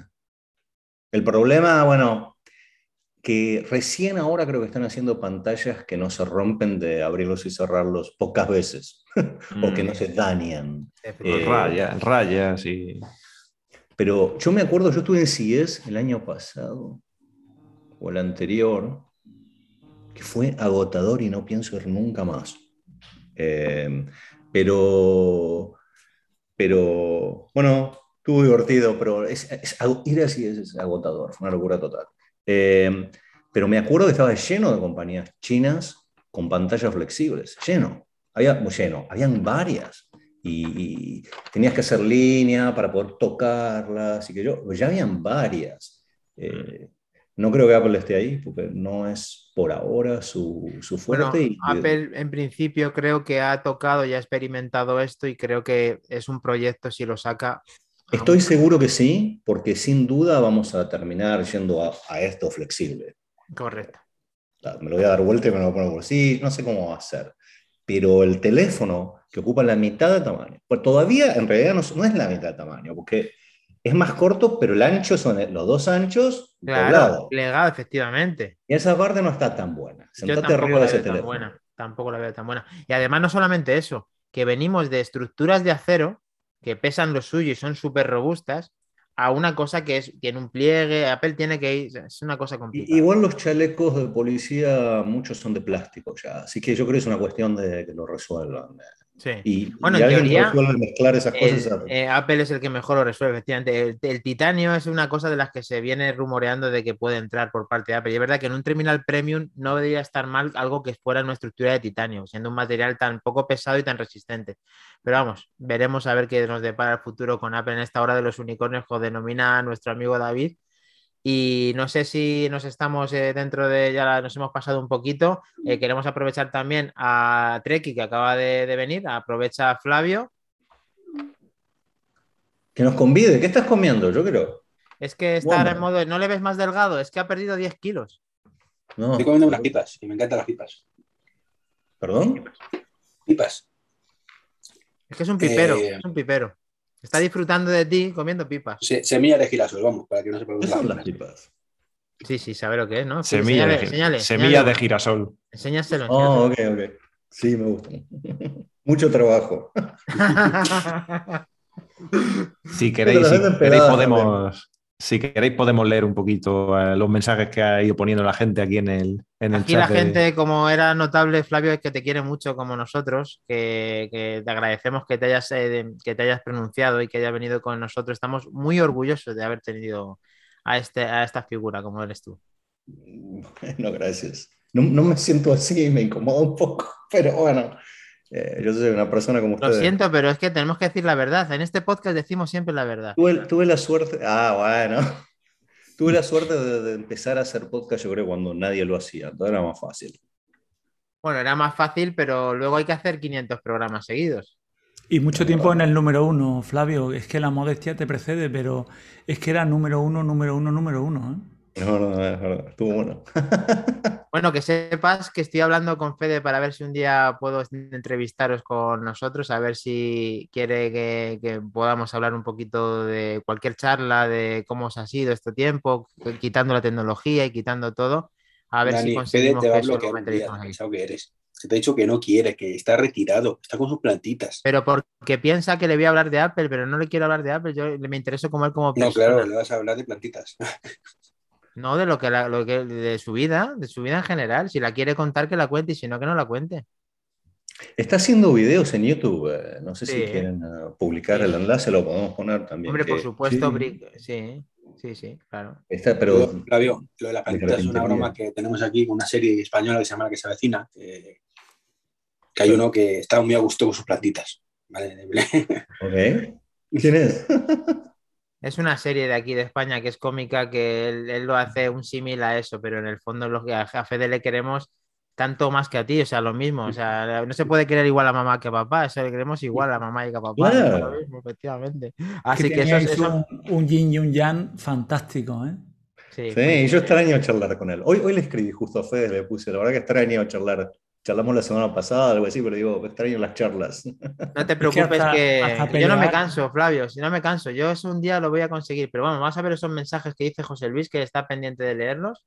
El problema, bueno, que recién ahora creo que están haciendo pantallas que no se rompen de abrirlos y cerrarlos pocas veces, o que no mm. se dañan. Eh, rayas, rayas y... Pero yo me acuerdo, yo estuve en CIES el año pasado, o el anterior, que fue agotador y no pienso ir nunca más. Em, pero, pero, bueno, estuvo divertido, pero es, ir así es, agotador, fue una locura total. Em, pero me acuerdo que estaba lleno de compañías chinas con pantallas flexibles, lleno, había, lleno, habían varias y, tenías que hacer línea para poder tocarlas, y que yo, ya habían varias. Eh, no creo que Apple esté ahí, porque no es por ahora su, su fuerte. Apple en principio creo que ha tocado y ha experimentado esto y creo que es un proyecto, si lo saca... Estoy seguro que sí, porque sin duda vamos a terminar yendo a, a esto flexible. Correcto. Me lo voy a dar vuelta y me lo pongo por sí, no sé cómo va a ser. Pero el teléfono que ocupa la mitad de tamaño. Pues todavía en realidad no, es la mitad de tamaño, porque es más corto, pero el ancho son los dos anchos claro, plegado, efectivamente. Y esa parte no está tan buena. Yo tampoco la veo tan buena. Tampoco la veo tan buena. Y además no solamente eso, que venimos de estructuras de acero que pesan lo suyo y son súper robustas, a una cosa que es, tiene un pliegue, Apple tiene que ir, es una cosa complicada. Igual los chalecos de policía, muchos son de plástico ya, así que yo creo que es una cuestión de que lo resuelvan. Y, bueno, en teoría, mezclar esas cosas. Eh, Apple es el que mejor lo resuelve, efectivamente. El, titanio es una cosa de las que se viene rumoreando de que puede entrar por parte de Apple. Y es verdad que en un terminal premium no debería estar mal algo que fuera una estructura de titanio, siendo un material tan poco pesado y tan resistente. Pero vamos, veremos a ver qué nos depara el futuro con Apple en esta hora de los unicornios, como denomina nuestro amigo David. Y no sé si nos estamos eh, dentro de, ya nos hemos pasado un poquito. Eh, queremos aprovechar también a Treki, que acaba de, venir. Aprovecha a Flavio. Que nos convide. ¿Qué estás comiendo? Yo creo. Es que está en modo, no le ves más delgado, es que ha perdido 10 kilos. No. Estoy comiendo unas pipas y me encantan las pipas. ¿Perdón? Pipas. Es que es un pipero, eh, es un pipero. Está disfrutando de ti comiendo pipas. semilla de girasol, vamos, para que no se pregunte. ¿Qué son las pipas? Sí, sí, sabe lo que es, ¿no? Semilla, de, semilla de girasol. Enséñaselo. Oh, ok, ok. Sí, me gusta. Mucho trabajo. si queréis, si queréis podemos, si queréis podemos leer un poquito eh, los mensajes que ha ido poniendo la gente aquí en el, en el aquí la gente, como era notable, Flavio, es que te quiere mucho como nosotros, que, te agradecemos que te, hayas, eh, que te hayas pronunciado y que hayas venido con nosotros. Estamos muy orgullosos de haber tenido a, este, a esta figura como eres tú. No, gracias. No, no me siento así, me incomoda un poco, pero bueno. Eh, yo soy una persona como ustedes. Lo siento, pero es que tenemos que decir la verdad. En este podcast decimos siempre la verdad. Tuve, la suerte. Ah, bueno. tuve la suerte de, empezar a hacer podcast, yo creo, cuando nadie lo hacía. Entonces era más fácil. Bueno, era más fácil, pero luego hay que hacer 500 programas seguidos. Y mucho tiempo en el número uno, Flavio. Es que la modestia te precede, pero es que era número uno, número uno, número uno. ¿eh? No, no, no, estuvo bueno. bueno, que sepas que estoy hablando con Fede para ver si un día puedo entrevistaros con nosotros, a ver si quiere que, podamos hablar un poquito de cualquier charla, de cómo os ha sido este tiempo, quitando la tecnología y quitando todo. A ver si conseguimos Fede te va a que eres. Se te ha dicho que no quiere, que está retirado, está con sus plantitas. Pero porque piensa que le voy a hablar de Apple, pero no le quiero hablar de Apple, yo me intereso como él como persona. No, claro, le vas a hablar de plantitas. No, de lo que, lo que de su vida, de su vida en general. Si la quiere contar, que la cuente y si no, que no la cuente. Está haciendo videos en YouTube. Eh, no sé si quieren eh, publicar el enlace, lo podemos poner también. Hombre, por supuesto, sí. Sí, sí, claro. pero... Flavio, lo de las plantitas es una broma que tenemos aquí con una serie española que se llama La que se avecina, que, hay uno que está muy a gusto con sus plantitas. ¿vale? ¿Quién es? Es una serie de aquí de España que es cómica, que él, lo hace un símil a eso, pero en el fondo lo que a, Fede le queremos tanto más que a ti, o sea, lo mismo, o sea, no se puede querer igual a mamá que a papá, eso le queremos igual a mamá y a papá, lo mismo, efectivamente. Así que, eso es Un, un, yin y un yang fantástico, ¿eh? Sí, sí yo extraño charlar con él. Hoy, hoy le escribí justo a Fede, le puse, la verdad que extraño charlar charlamos la semana pasada, algo así, pero digo, extraño las charlas. No te preocupes que, yo no me canso, Flavio, si no me canso, yo eso un día lo voy a conseguir, pero bueno, vamos a ver esos mensajes que dice José Luis, que está pendiente de leerlos.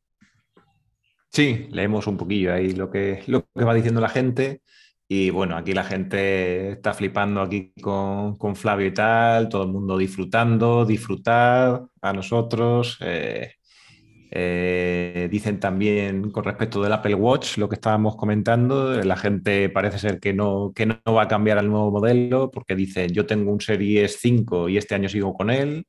Sí, leemos un poquillo ahí lo que, lo que va diciendo la gente. Y bueno, aquí la gente está flipando aquí con, con Flavio y tal, todo el mundo disfrutando, disfrutar a nosotros. Eh, eh, dicen también con respecto del Apple Watch, lo que estábamos comentando, la gente parece ser que no, que no va a cambiar al nuevo modelo porque dicen yo tengo un Series 5 y este año sigo con él.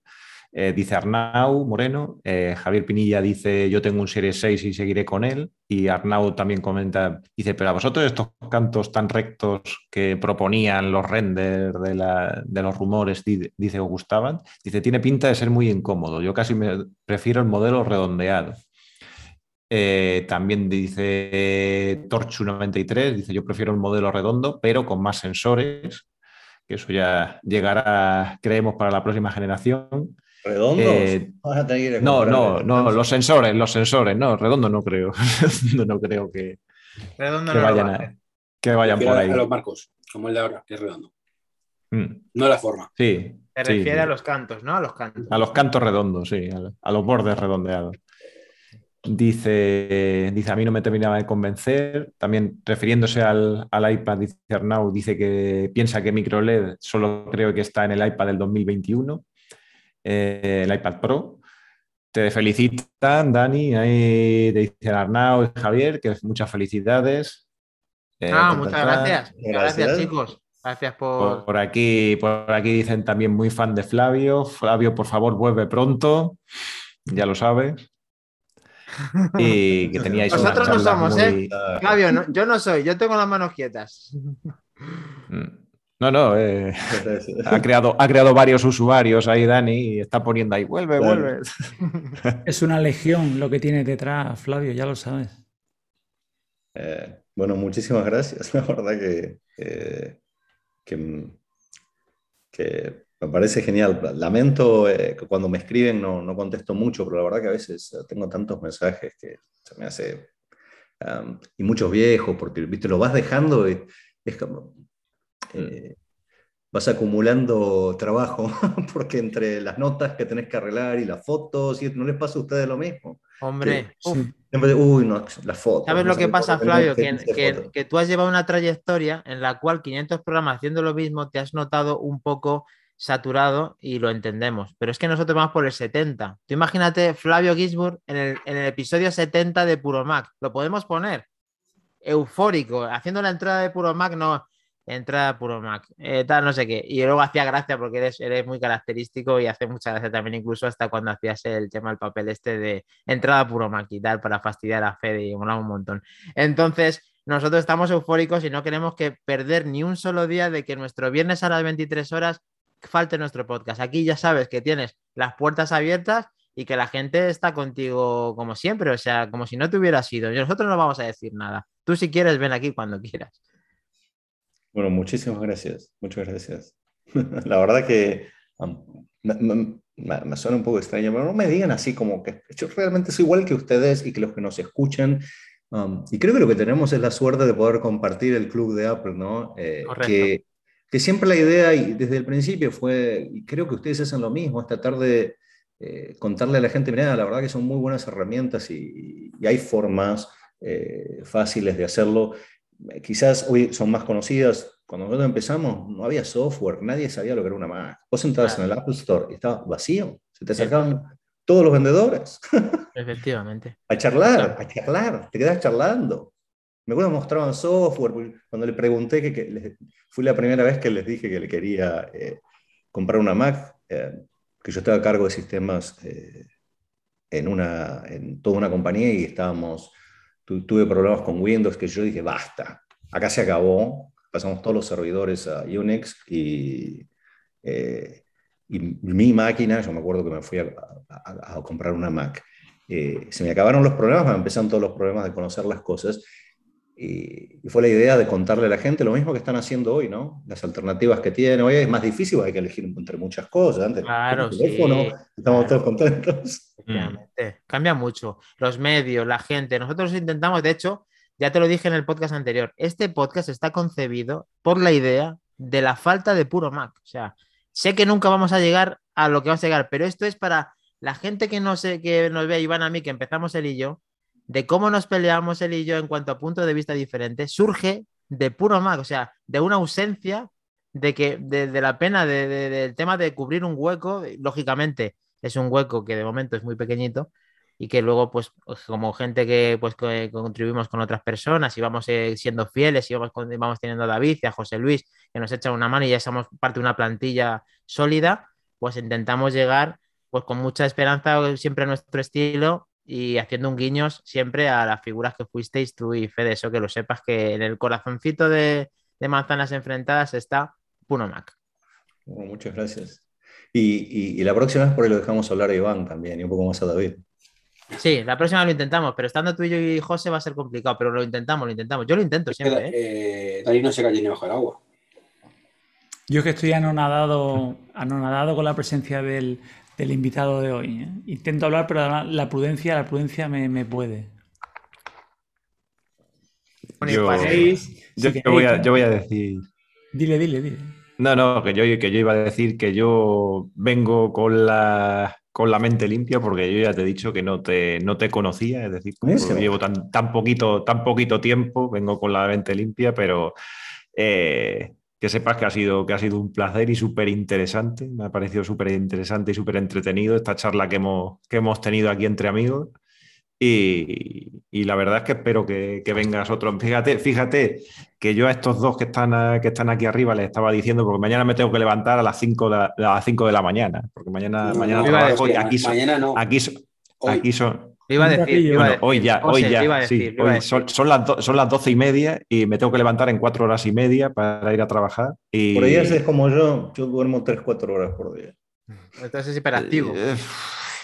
Eh, dice Arnau Moreno, eh, Javier Pinilla dice yo tengo un Series 6 y seguiré con él. Y Arnau también comenta, dice, pero a vosotros estos cantos tan rectos que proponían los renders de, los rumores, dice, os gustaban. Dice, tiene pinta de ser muy incómodo. Yo casi me prefiero el modelo redondeado. Eh, también dice Torchu93, dice yo prefiero el modelo redondo, pero con más sensores, que eso ya llegará, creemos, para la próxima generación. ¿Redondos? Eh, no, no, no, los sensores, los sensores, no, redondo no creo. no creo que, redondo que vayan, que vayan por ahí. A los marcos, como el de ahora, que es redondo. Mm. No la forma. Sí. Se refiere a los cantos, ¿no? A los cantos. A los cantos redondos, sí, a, los bordes redondeados. Dice, dice, a mí no me terminaba de convencer. También refiriéndose al, al, iPad, dice Arnau, dice que piensa que microLED solo creo que está en el iPad del 2021. Eh, el iPad Pro. Te felicitan, Dani, ahí te dicen Arnau y Javier, que muchas felicidades. Eh, ah, muchas gracias. gracias. chicos. Gracias por... por... aquí, por aquí dicen también muy fan de Flavio. Flavio, por favor, vuelve pronto. Ya lo sabes. Y que teníais Nosotros no somos, ¿eh? Flavio, yo no soy, yo tengo las manos quietas. No, no, eh, ha, creado, ha creado varios usuarios ahí, Dani, y está poniendo ahí, vuelve, vuelve. Es una legión lo que tiene detrás, Flavio, ya lo sabes. Eh, bueno, muchísimas gracias. La verdad que, que, me parece genial. Lamento eh, que cuando me escriben no, no, contesto mucho, pero la verdad que a veces tengo tantos mensajes que se me hace... y muchos viejos, porque ¿viste? lo vas dejando y es como eh, vas acumulando trabajo, porque entre las notas que tenés que arreglar y las fotos, y ¿no les pasa a ustedes lo mismo? Hombre, uy, no, las fotos. ¿Sabes lo que pasa, Flavio? Que, que, tú has llevado una trayectoria en la cual 500 programas haciendo lo mismo te has notado un poco saturado y lo entendemos. Pero es que nosotros vamos por el 70. Tú imagínate Flavio Gisburg en el, en el episodio 70 de Puro Mac. Lo podemos poner eufórico, haciendo la entrada de Puro Mac, no entrada puro Mac, eh, tal, no sé qué. Y luego hacía gracia porque eres, eres muy característico y hace mucha gracia también, incluso hasta cuando hacías el tema del papel este de entrada puro Mac y tal, para fastidiar a Fede y mola un montón. Entonces, nosotros estamos eufóricos y no queremos que perder ni un solo día de que nuestro viernes a las 23 horas falte nuestro podcast. Aquí ya sabes que tienes las puertas abiertas y que la gente está contigo como siempre, o sea, como si no te hubieras ido. Nosotros no vamos a decir nada. Tú si quieres, ven aquí cuando quieras. Bueno, muchísimas gracias, muchas gracias. La verdad que me, suena un poco extraño, pero no me digan así como que yo realmente soy igual que ustedes y que los que nos escuchan. y creo que lo que tenemos es la suerte de poder compartir el club de Apple, ¿no? Eh, que, que, siempre la idea, y desde el principio fue, y creo que ustedes hacen lo mismo, esta tarde eh, contarle a la gente, mira, la verdad que son muy buenas herramientas y, hay formas eh, fáciles de hacerlo quizás hoy son más conocidas. Cuando nosotros empezamos, no había software, nadie sabía lo que era una Mac. Vos entrabas en el Apple Store y estaba vacío, se te acercaban todos los vendedores. Efectivamente. a charlar, a charlar, te quedas charlando. Me acuerdo mostraban software, cuando le pregunté, que, que fue la primera vez que les dije que le quería eh, comprar una Mac, eh, que yo estaba a cargo de sistemas eh, en, una, en toda una compañía y estábamos, tuve problemas con Windows que yo dije, basta, acá se acabó, pasamos todos los servidores a Unix y, eh, y mi máquina, yo me acuerdo que me fui a, comprar una Mac. Eh, se me acabaron los problemas, me empezaron todos los problemas de conocer las cosas y, fue la idea de contarle a la gente lo mismo que están haciendo hoy, ¿no? Las alternativas que tienen. Hoy es más difícil, hay que elegir entre muchas cosas. Antes, claro, estamos todos contentos. Cambia mucho. Los medios, la gente. Nosotros intentamos, de hecho, ya te lo dije en el podcast anterior, este podcast está concebido por la idea de la falta de puro Mac. O sea, sé que nunca vamos a llegar a lo que vamos a llegar, pero esto es para la gente que no sé, que nos ve, Iván, a mí, que empezamos él y yo, de cómo nos peleamos él y yo en cuanto a puntos de vista diferentes, surge de puro Mac, o sea, de una ausencia de que de, la pena del tema de cubrir un hueco, lógicamente es un hueco que de momento es muy pequeñito y que luego pues, pues como gente que pues contribuimos con otras personas y vamos eh, siendo fieles y vamos, vamos teniendo a David y a José Luis que nos echan una mano y ya somos parte de una plantilla sólida, pues intentamos llegar pues con mucha esperanza siempre a nuestro estilo y haciendo un guiños siempre a las figuras que fuisteis tú y Fede, eso que lo sepas que en el corazoncito de, manzanas enfrentadas está Puno Mac. muchas gracias. Y, la próxima vez por ahí lo dejamos hablar a Iván también y un poco más a David. Sí, la próxima lo intentamos, pero estando tú y yo y José va a ser complicado, pero lo intentamos, lo intentamos. Yo lo intento siempre. ¿eh? Eh, no se cae ni bajo el agua. Yo que estoy anonadado, anonadado con la presencia del, del invitado de hoy. ¿eh? Intento hablar, pero la prudencia, la prudencia me, puede. Yo, voy a, decir. Dile, dile, dile. No, no, que yo, que yo iba a decir que yo vengo con la, con la mente limpia porque yo ya te he dicho que no te, no te conocía, es decir, llevo tan, tan, poquito, tan poquito tiempo, vengo con la mente limpia, pero eh, que sepas que ha sido, que ha sido un placer y súper interesante. Me ha parecido súper interesante y súper entretenido esta charla que hemos, que hemos tenido aquí entre amigos. Y, la verdad es que espero que, vengas otro. Fíjate, fíjate que yo a estos dos que están, que están aquí arriba les estaba diciendo, porque mañana me tengo que levantar a las 5 de, la, a las 5 de la mañana, porque mañana, mañana trabajo y aquí mañana no. aquí, aquí son, Iba a decir, hoy ya, hoy ya. sí, son, las son las doce y media y me tengo que levantar en cuatro horas y media para ir a trabajar. Y... Por ahí es como yo, yo duermo tres, cuatro horas por día. Entonces es hiperactivo.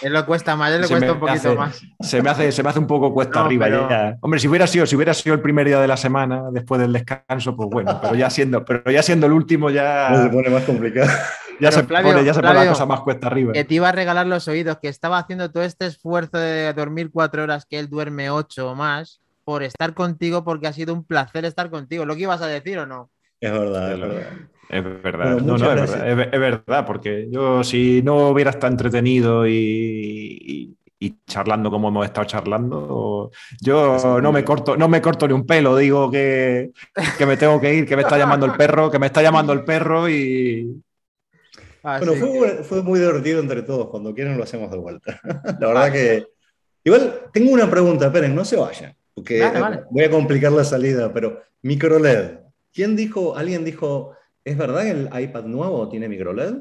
Él lo cuesta más, él le cuesta un poquito más. Se me, hace, se me hace un poco cuesta arriba. Hombre, si hubiera, sido, si hubiera sido el primer día de la semana, después del descanso, pues bueno, pero ya siendo, pero ya siendo el último ya... se pone más complicado ya se, pone, ya se pone la cosa más cuesta arriba. Que te iba a regalar los oídos, que estaba haciendo todo este esfuerzo de dormir cuatro horas, que él duerme ocho o más, por estar contigo, porque ha sido un placer estar contigo. ¿Lo que ibas a decir o no? Es verdad, es verdad. Es verdad, no, no, es verdad, es, verdad, porque yo si no hubiera estado entretenido y, charlando como hemos estado charlando, yo no me corto, no me corto ni un pelo, digo que, que me tengo que ir, que me está llamando el perro, que me está llamando el perro y, Ah, bueno, fue, muy divertido entre todos. Cuando quieran lo hacemos de vuelta. la verdad que. Igual tengo una pregunta, esperen, no se vayan, porque voy a complicar la salida, pero micro LED. ¿Quién dijo, alguien dijo, ¿es verdad que el iPad nuevo tiene micro LED?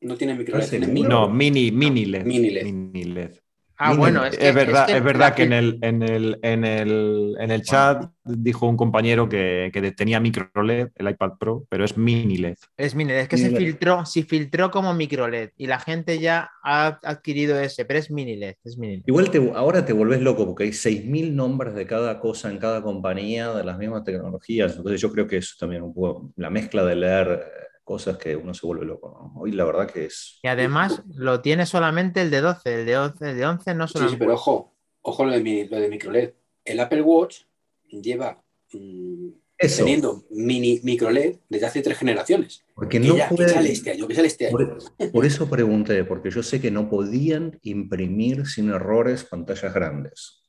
No tiene micro LED, No, mini, mini LED. Mini LED. Mini LED. Ah, bueno, es, verdad, es, verdad que en el, en el, en el, en el chat dijo un compañero que, que, tenía micro LED, el iPad Pro, pero es mini LED. Es mini LED, es que se filtró, se filtró como micro LED y la gente ya ha adquirido ese, pero es mini LED. Es mini Igual ahora te volvés loco porque hay 6.000 nombres de cada cosa en cada compañía de las mismas tecnologías. Entonces yo creo que eso también un poco la mezcla de leer cosas que uno se vuelve loco. Hoy la verdad que es... Y además lo tiene solamente el de 12, el de 11, el de 11 no solamente... Sí, sí, pero ojo, ojo lo de, mi, lo de microLED. El Apple Watch lleva mm, teniendo mini microLED desde hace tres generaciones. Porque no puede... sale este año, que sale este año. Por, eso pregunté, porque yo sé que no podían imprimir sin errores pantallas grandes.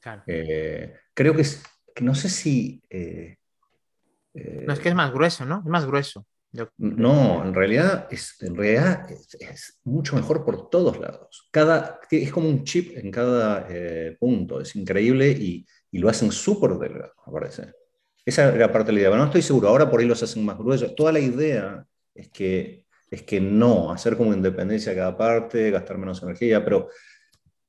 Claro. Eh, creo que, es, que no sé si... Eh, no, es que es más grueso, ¿no? Es más grueso. No, en realidad, es, en realidad es, mucho mejor por todos lados. Cada, es como un chip en cada eh, punto, es increíble y, y lo hacen súper delgado, me parece. Esa era parte de la idea, pero no estoy seguro. Ahora por ahí los hacen más gruesos. Toda la idea es que es que no, hacer como independencia cada parte, gastar menos energía, pero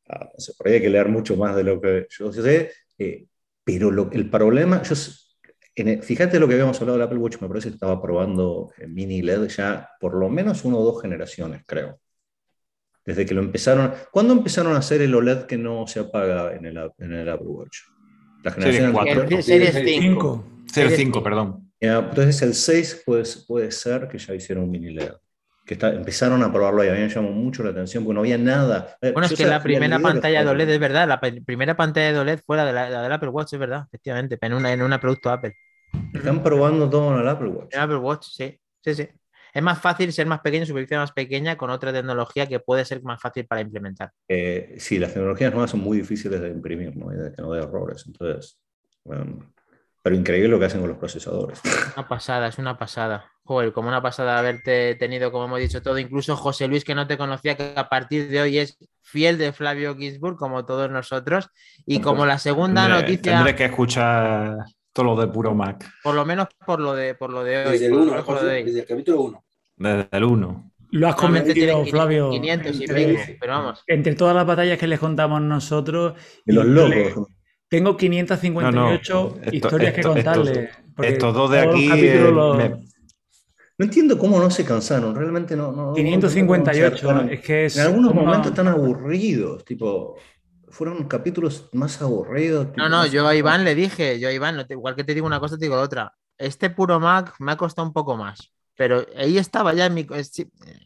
ah, por ahí hay que leer mucho más de lo que yo sé, eh, pero el problema, yo, fíjate lo que habíamos hablado del Apple Watch, me parece que estaba probando mini LED ya por lo menos uno o dos generaciones, creo. Desde que lo empezaron, ¿cuándo empezaron a hacer el OLED que no se apaga en el, en el Apple Watch? La generación 4. Series 5. Series 5, perdón. entonces el 6 puede, puede ser que ya hicieron un mini LED que empezaron a probarlo y a mí me llamó mucho la atención porque no había nada. Eh, bueno, es que la primera pantalla de OLED es verdad, la primera pantalla de OLED fue la, de la, del Apple Watch, es verdad, efectivamente, en una, en una producto Apple. Están probando todo en el Apple Watch. En Apple Watch, sí, sí, sí. Es más fácil ser más pequeño, superficie más pequeña con otra tecnología que puede ser más fácil para implementar. Eh, sí, las tecnologías nuevas son muy difíciles de imprimir, ¿no? de, que no de errores. Entonces, pero increíble lo que hacen con los procesadores. Una pasada, es una pasada. Joder, como una pasada haberte tenido, como hemos dicho todo, incluso José Luis, que no te conocía, que a partir de hoy es fiel de Flavio Gisburg, como todos nosotros. Y como la segunda noticia. Tendré que escuchar todo lo de puro Mac. Por lo menos por lo de, por lo de hoy. Desde el 1, desde el capítulo 1. Desde el 1. Lo has comentado, Flavio. 500 y entre, pero vamos. Entre todas las batallas que les contamos nosotros. Y los locos. Tengo 558 historias que contarles. Estos dos de aquí. Eh, no entiendo cómo no se cansaron, realmente no. 558, es que En algunos momentos están aburridos, tipo. Fueron capítulos más aburridos. no, no, yo a Iván le dije, yo a Iván, igual que te digo una cosa, te digo la otra. Este puro Mac me ha costado un poco más, pero ahí estaba ya en mi.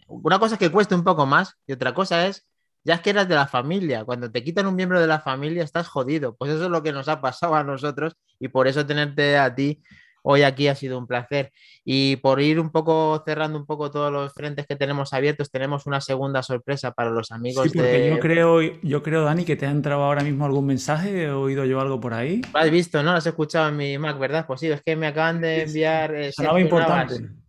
Una cosa es que cueste un poco más y otra cosa es ya es que eras de la familia. Cuando te quitan un miembro de la familia, estás jodido. Pues eso es lo que nos ha pasado a nosotros y por eso tenerte a ti hoy aquí ha sido un placer. Y por ir un poco cerrando un poco todos los frentes que tenemos abiertos, tenemos una segunda sorpresa para los amigos sí, porque Yo creo, yo creo, Dani, que te ha entrado ahora mismo algún mensaje, he oído yo algo por ahí. Lo has visto, ¿no? Lo has escuchado en mi Mac, ¿verdad? Pues sí, es que me acaban de enviar... Eh, importante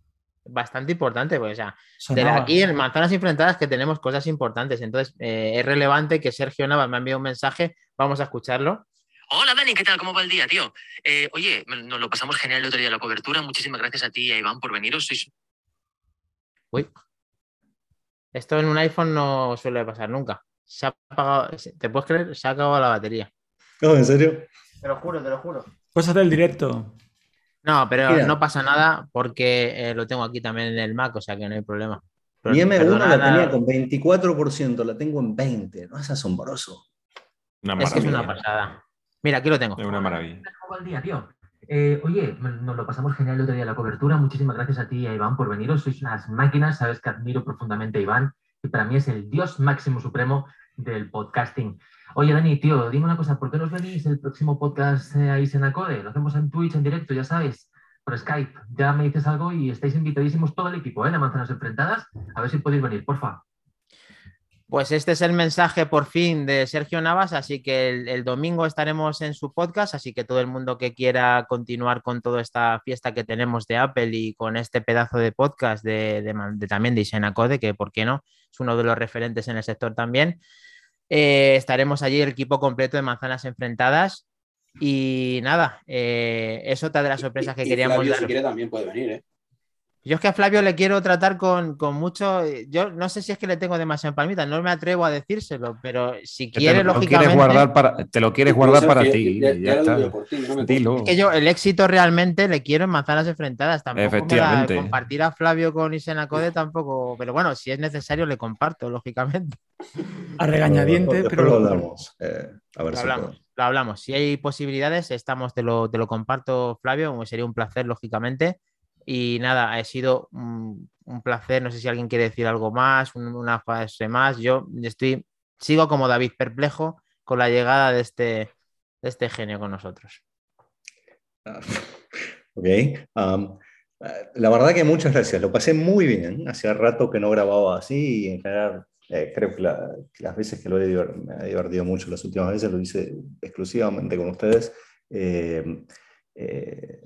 bastante importante, pues, o sea, de aquí en Manzanas Enfrentadas que tenemos cosas importantes, entonces eh, es relevante que Sergio Navas me ha enviado un mensaje, vamos a escucharlo. Hola Dani, ¿qué tal? ¿Cómo va el día, tío? Eh, oye, nos lo pasamos genial el otro día la cobertura, muchísimas gracias a ti y a Iván por veniros. Sois... Uy, esto en un iPhone no suele pasar nunca. Se ha apagado, ¿te puedes creer? Se ha acabado la batería. No, ¿en serio? Te lo juro, te lo juro. Cosas del directo. No, pero no pasa nada porque eh, lo tengo aquí también en el Mac, o sea que no hay problema. Mi M1 la tenía con 24%, la tengo en 20, ¿no? Es asombroso. es que es una pasada. Mira, aquí lo tengo. Es una maravilla. ¿Cómo día, tío? Eh, oye, nos lo pasamos genial el otro día la cobertura. Muchísimas gracias a ti y a Iván por veniros. Sois unas máquinas, sabes que admiro profundamente a Iván y para mí es el dios máximo supremo del podcasting. Oye, Dani, tío, dime una cosa, ¿por qué no os venís el próximo podcast eh, ahí en Acode? Lo hacemos en Twitch, en directo, ya sabes, por Skype. Ya me dices algo y estáis invitadísimos todo el equipo, ¿eh? De Manzanas Enfrentadas. A ver si podéis venir, porfa. Pues este es el mensaje por fin de Sergio Navas, así que el, domingo estaremos en su podcast, así que todo el mundo que quiera continuar con toda esta fiesta que tenemos de Apple y con este pedazo de podcast de, también de Isenacode, que por qué no, es uno de los referentes en el sector también, eh, estaremos allí el equipo completo de manzanas enfrentadas. Y nada, eh, es otra de las sorpresas que queríamos Flavio, dar. Si quiere, también puede venir, ¿eh? Yo es que a Flavio le quiero tratar con, mucho. Yo no sé si es que le tengo demasiado palmita, no me atrevo a decírselo, pero si quiere, lógicamente. guardar para, te lo quieres guardar para ti. que yo el éxito realmente le quiero en manzanas enfrentadas. Tampoco Efectivamente. compartir a Flavio con Isenacode tampoco. Pero bueno, si es necesario, le comparto, lógicamente. A regañadiente, pero. lo hablamos. Eh, a ver lo si hablamos, lo hablamos. Si hay posibilidades, estamos, te lo, te lo comparto, Flavio. Sería un placer, lógicamente. Y nada, ha sido un, placer. No sé si alguien quiere decir algo más, una fase más. Yo estoy, sigo como David, perplejo con la llegada de este, de este genio con nosotros. Ah, ok. Um, la verdad que muchas gracias. Lo pasé muy bien. Hacía rato que no grababa así y en general eh, creo que, las veces que lo he me divertido mucho, las últimas veces lo hice exclusivamente con ustedes. Eh, eh,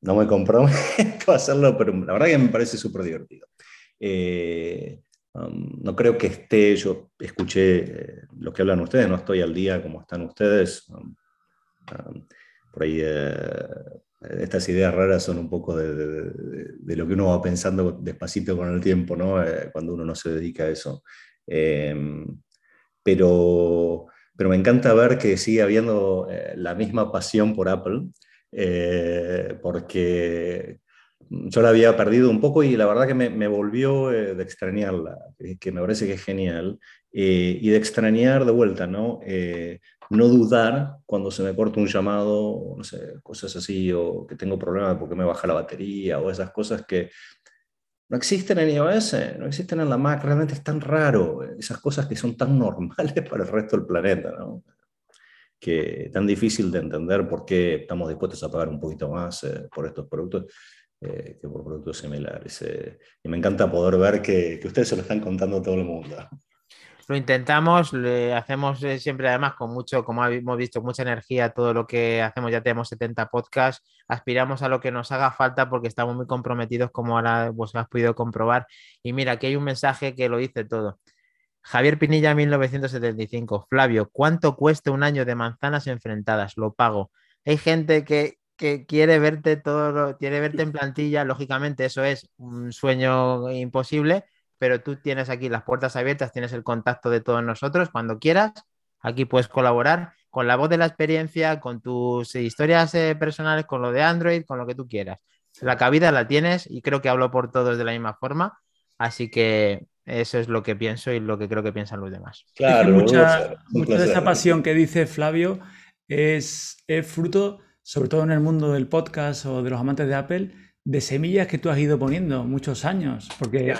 no me comprometo a hacerlo, pero la verdad que me parece súper divertido. Eh, um, no creo que esté, yo escuché eh, lo que hablan ustedes, no estoy al día como están ustedes. Um, por ahí eh, estas ideas raras son un poco de, lo que uno va pensando despacito con el tiempo, ¿no? Cuando uno no se dedica a eso. Em, pero, pero me encanta ver que sigue habiendo la misma pasión por Apple, eh, porque yo la había perdido un poco y la verdad que me, volvió de extrañarla, que me parece que es genial, y de extrañar de vuelta, ¿no? no dudar cuando se me corta un llamado, no sé, cosas así, o que tengo problemas porque me baja la batería, o esas cosas que no existen en iOS, no existen en la Mac, realmente es tan raro, esas cosas que son tan normales para el resto del planeta, ¿no? Que tan difícil de entender por qué estamos dispuestos a pagar un poquito más eh, por estos productos eh, que por productos similares. Eh. y me encanta poder ver que, que ustedes se lo están contando a todo el mundo lo intentamos, le hacemos eh, siempre además con mucho, como hemos visto, mucha energía todo lo que hacemos, ya tenemos 70 podcasts, aspiramos a lo que nos haga falta porque estamos muy comprometidos como ahora vos has podido comprobar. Y mira, aquí hay un mensaje que lo dice todo. Javier Pinilla, 1975. Flavio, ¿cuánto cuesta un año de manzanas enfrentadas? Lo pago. Hay gente que, que quiere verte todo, quiere verte en plantilla, lógicamente eso es un sueño imposible, pero tú tienes aquí las puertas abiertas, tienes el contacto de todos nosotros cuando quieras. Aquí puedes colaborar con la voz de la experiencia, con tus historias eh, personales, con lo de Android, con lo que tú quieras. La cabida la tienes y creo que hablo por todos de la misma forma. Así que eso es lo que pienso y lo que creo que piensan los demás. Claro, mucha, mucha de esa pasión que dice Flavio es, es fruto, sobre todo en el mundo del podcast o de los amantes de Apple, de semillas que tú has ido poniendo muchos años. Porque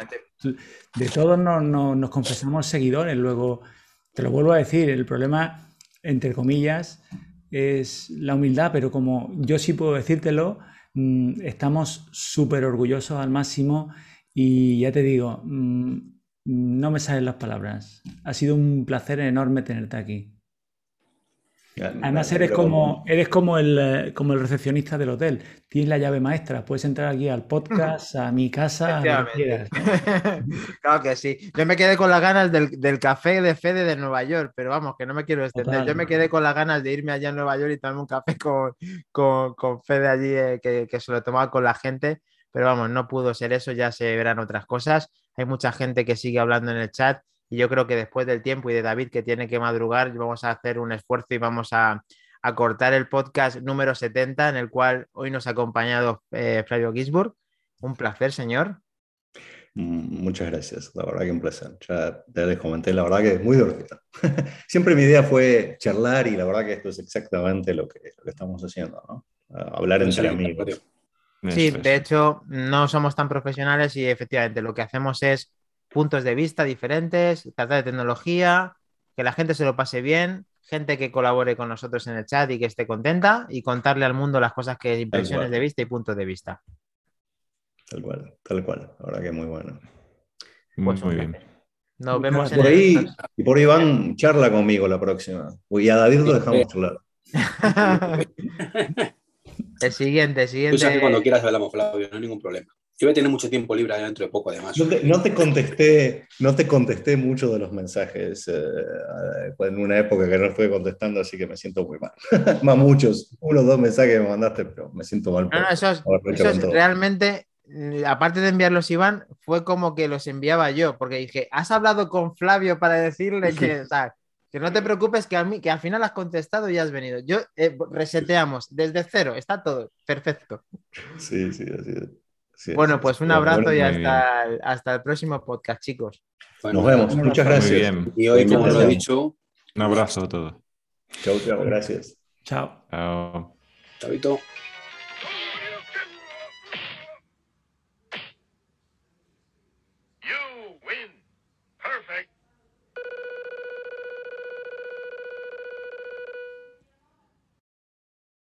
de todos nos, confesamos seguidores. Luego, te lo vuelvo a decir, el problema, entre comillas, es la humildad, pero como yo sí puedo decírtelo, mm, estamos súper orgullosos al máximo y ya te digo, mm, no me salen las palabras. Ha sido un placer enorme tenerte aquí. Además, eres como, eres como el, eh, como el recepcionista del hotel. Tienes la llave maestra. Puedes entrar aquí al podcast, a mi casa, a quieras. claro que sí. Yo me quedé con las ganas del, café de Fede de Nueva York, pero vamos, que no me quiero extender. Yo me quedé con las ganas de irme allá a Nueva York y tomarme un café con, con, Fede allí, eh, que, que se lo tomaba con la gente. Pero vamos, no pudo ser eso, ya se verán otras cosas. Hay mucha gente que sigue hablando en el chat y yo creo que después del tiempo y de David que tiene que madrugar, vamos a hacer un esfuerzo y vamos a, cortar el podcast número 70 en el cual hoy nos ha acompañado eh, Flavio Gisburg. Un placer, señor. Mm, muchas gracias, la verdad que un placer. Ya, les comenté, la verdad que es muy divertido. Siempre mi idea fue charlar y la verdad que esto es exactamente lo que, estamos haciendo, ¿no? Hablar entre amigos. Sí, de hecho, no somos tan profesionales y efectivamente lo que hacemos es puntos de vista diferentes, tratar de tecnología, que la gente se lo pase bien, gente que colabore con nosotros en el chat y que esté contenta y contarle al mundo las cosas que impresiones de vista y puntos de vista. Tal cual, tal cual. Ahora que muy bueno. Pues muy bien. Nos vemos por ahí, Y por ahí van, charla conmigo la próxima. Y a David lo dejamos charlar. el siguiente, el siguiente. Tú sabes que cuando quieras hablamos, Flavio, no hay ningún problema. Yo voy a tener mucho tiempo libre dentro de poco, además. No te, contesté, no te contesté mucho de los mensajes eh, en una época que no estuve contestando, así que me siento muy mal. Más muchos, uno o dos mensajes que me mandaste, pero me siento mal. no, eso es, realmente, mm, aparte de enviarlos Iván, fue como que los enviaba yo, porque dije, has hablado con Flavio para decirle que, que no te preocupes, que, a mí, que al final has contestado y has venido. Yo eh, reseteamos desde cero, está todo perfecto. Sí, sí, así es bueno, pues un abrazo y hasta el, hasta el próximo podcast, chicos. Nos vemos. Muchas gracias. Y hoy, como lo he dicho, un abrazo a todos. Chao, chao. Gracias. Chao. Chao. Chavito.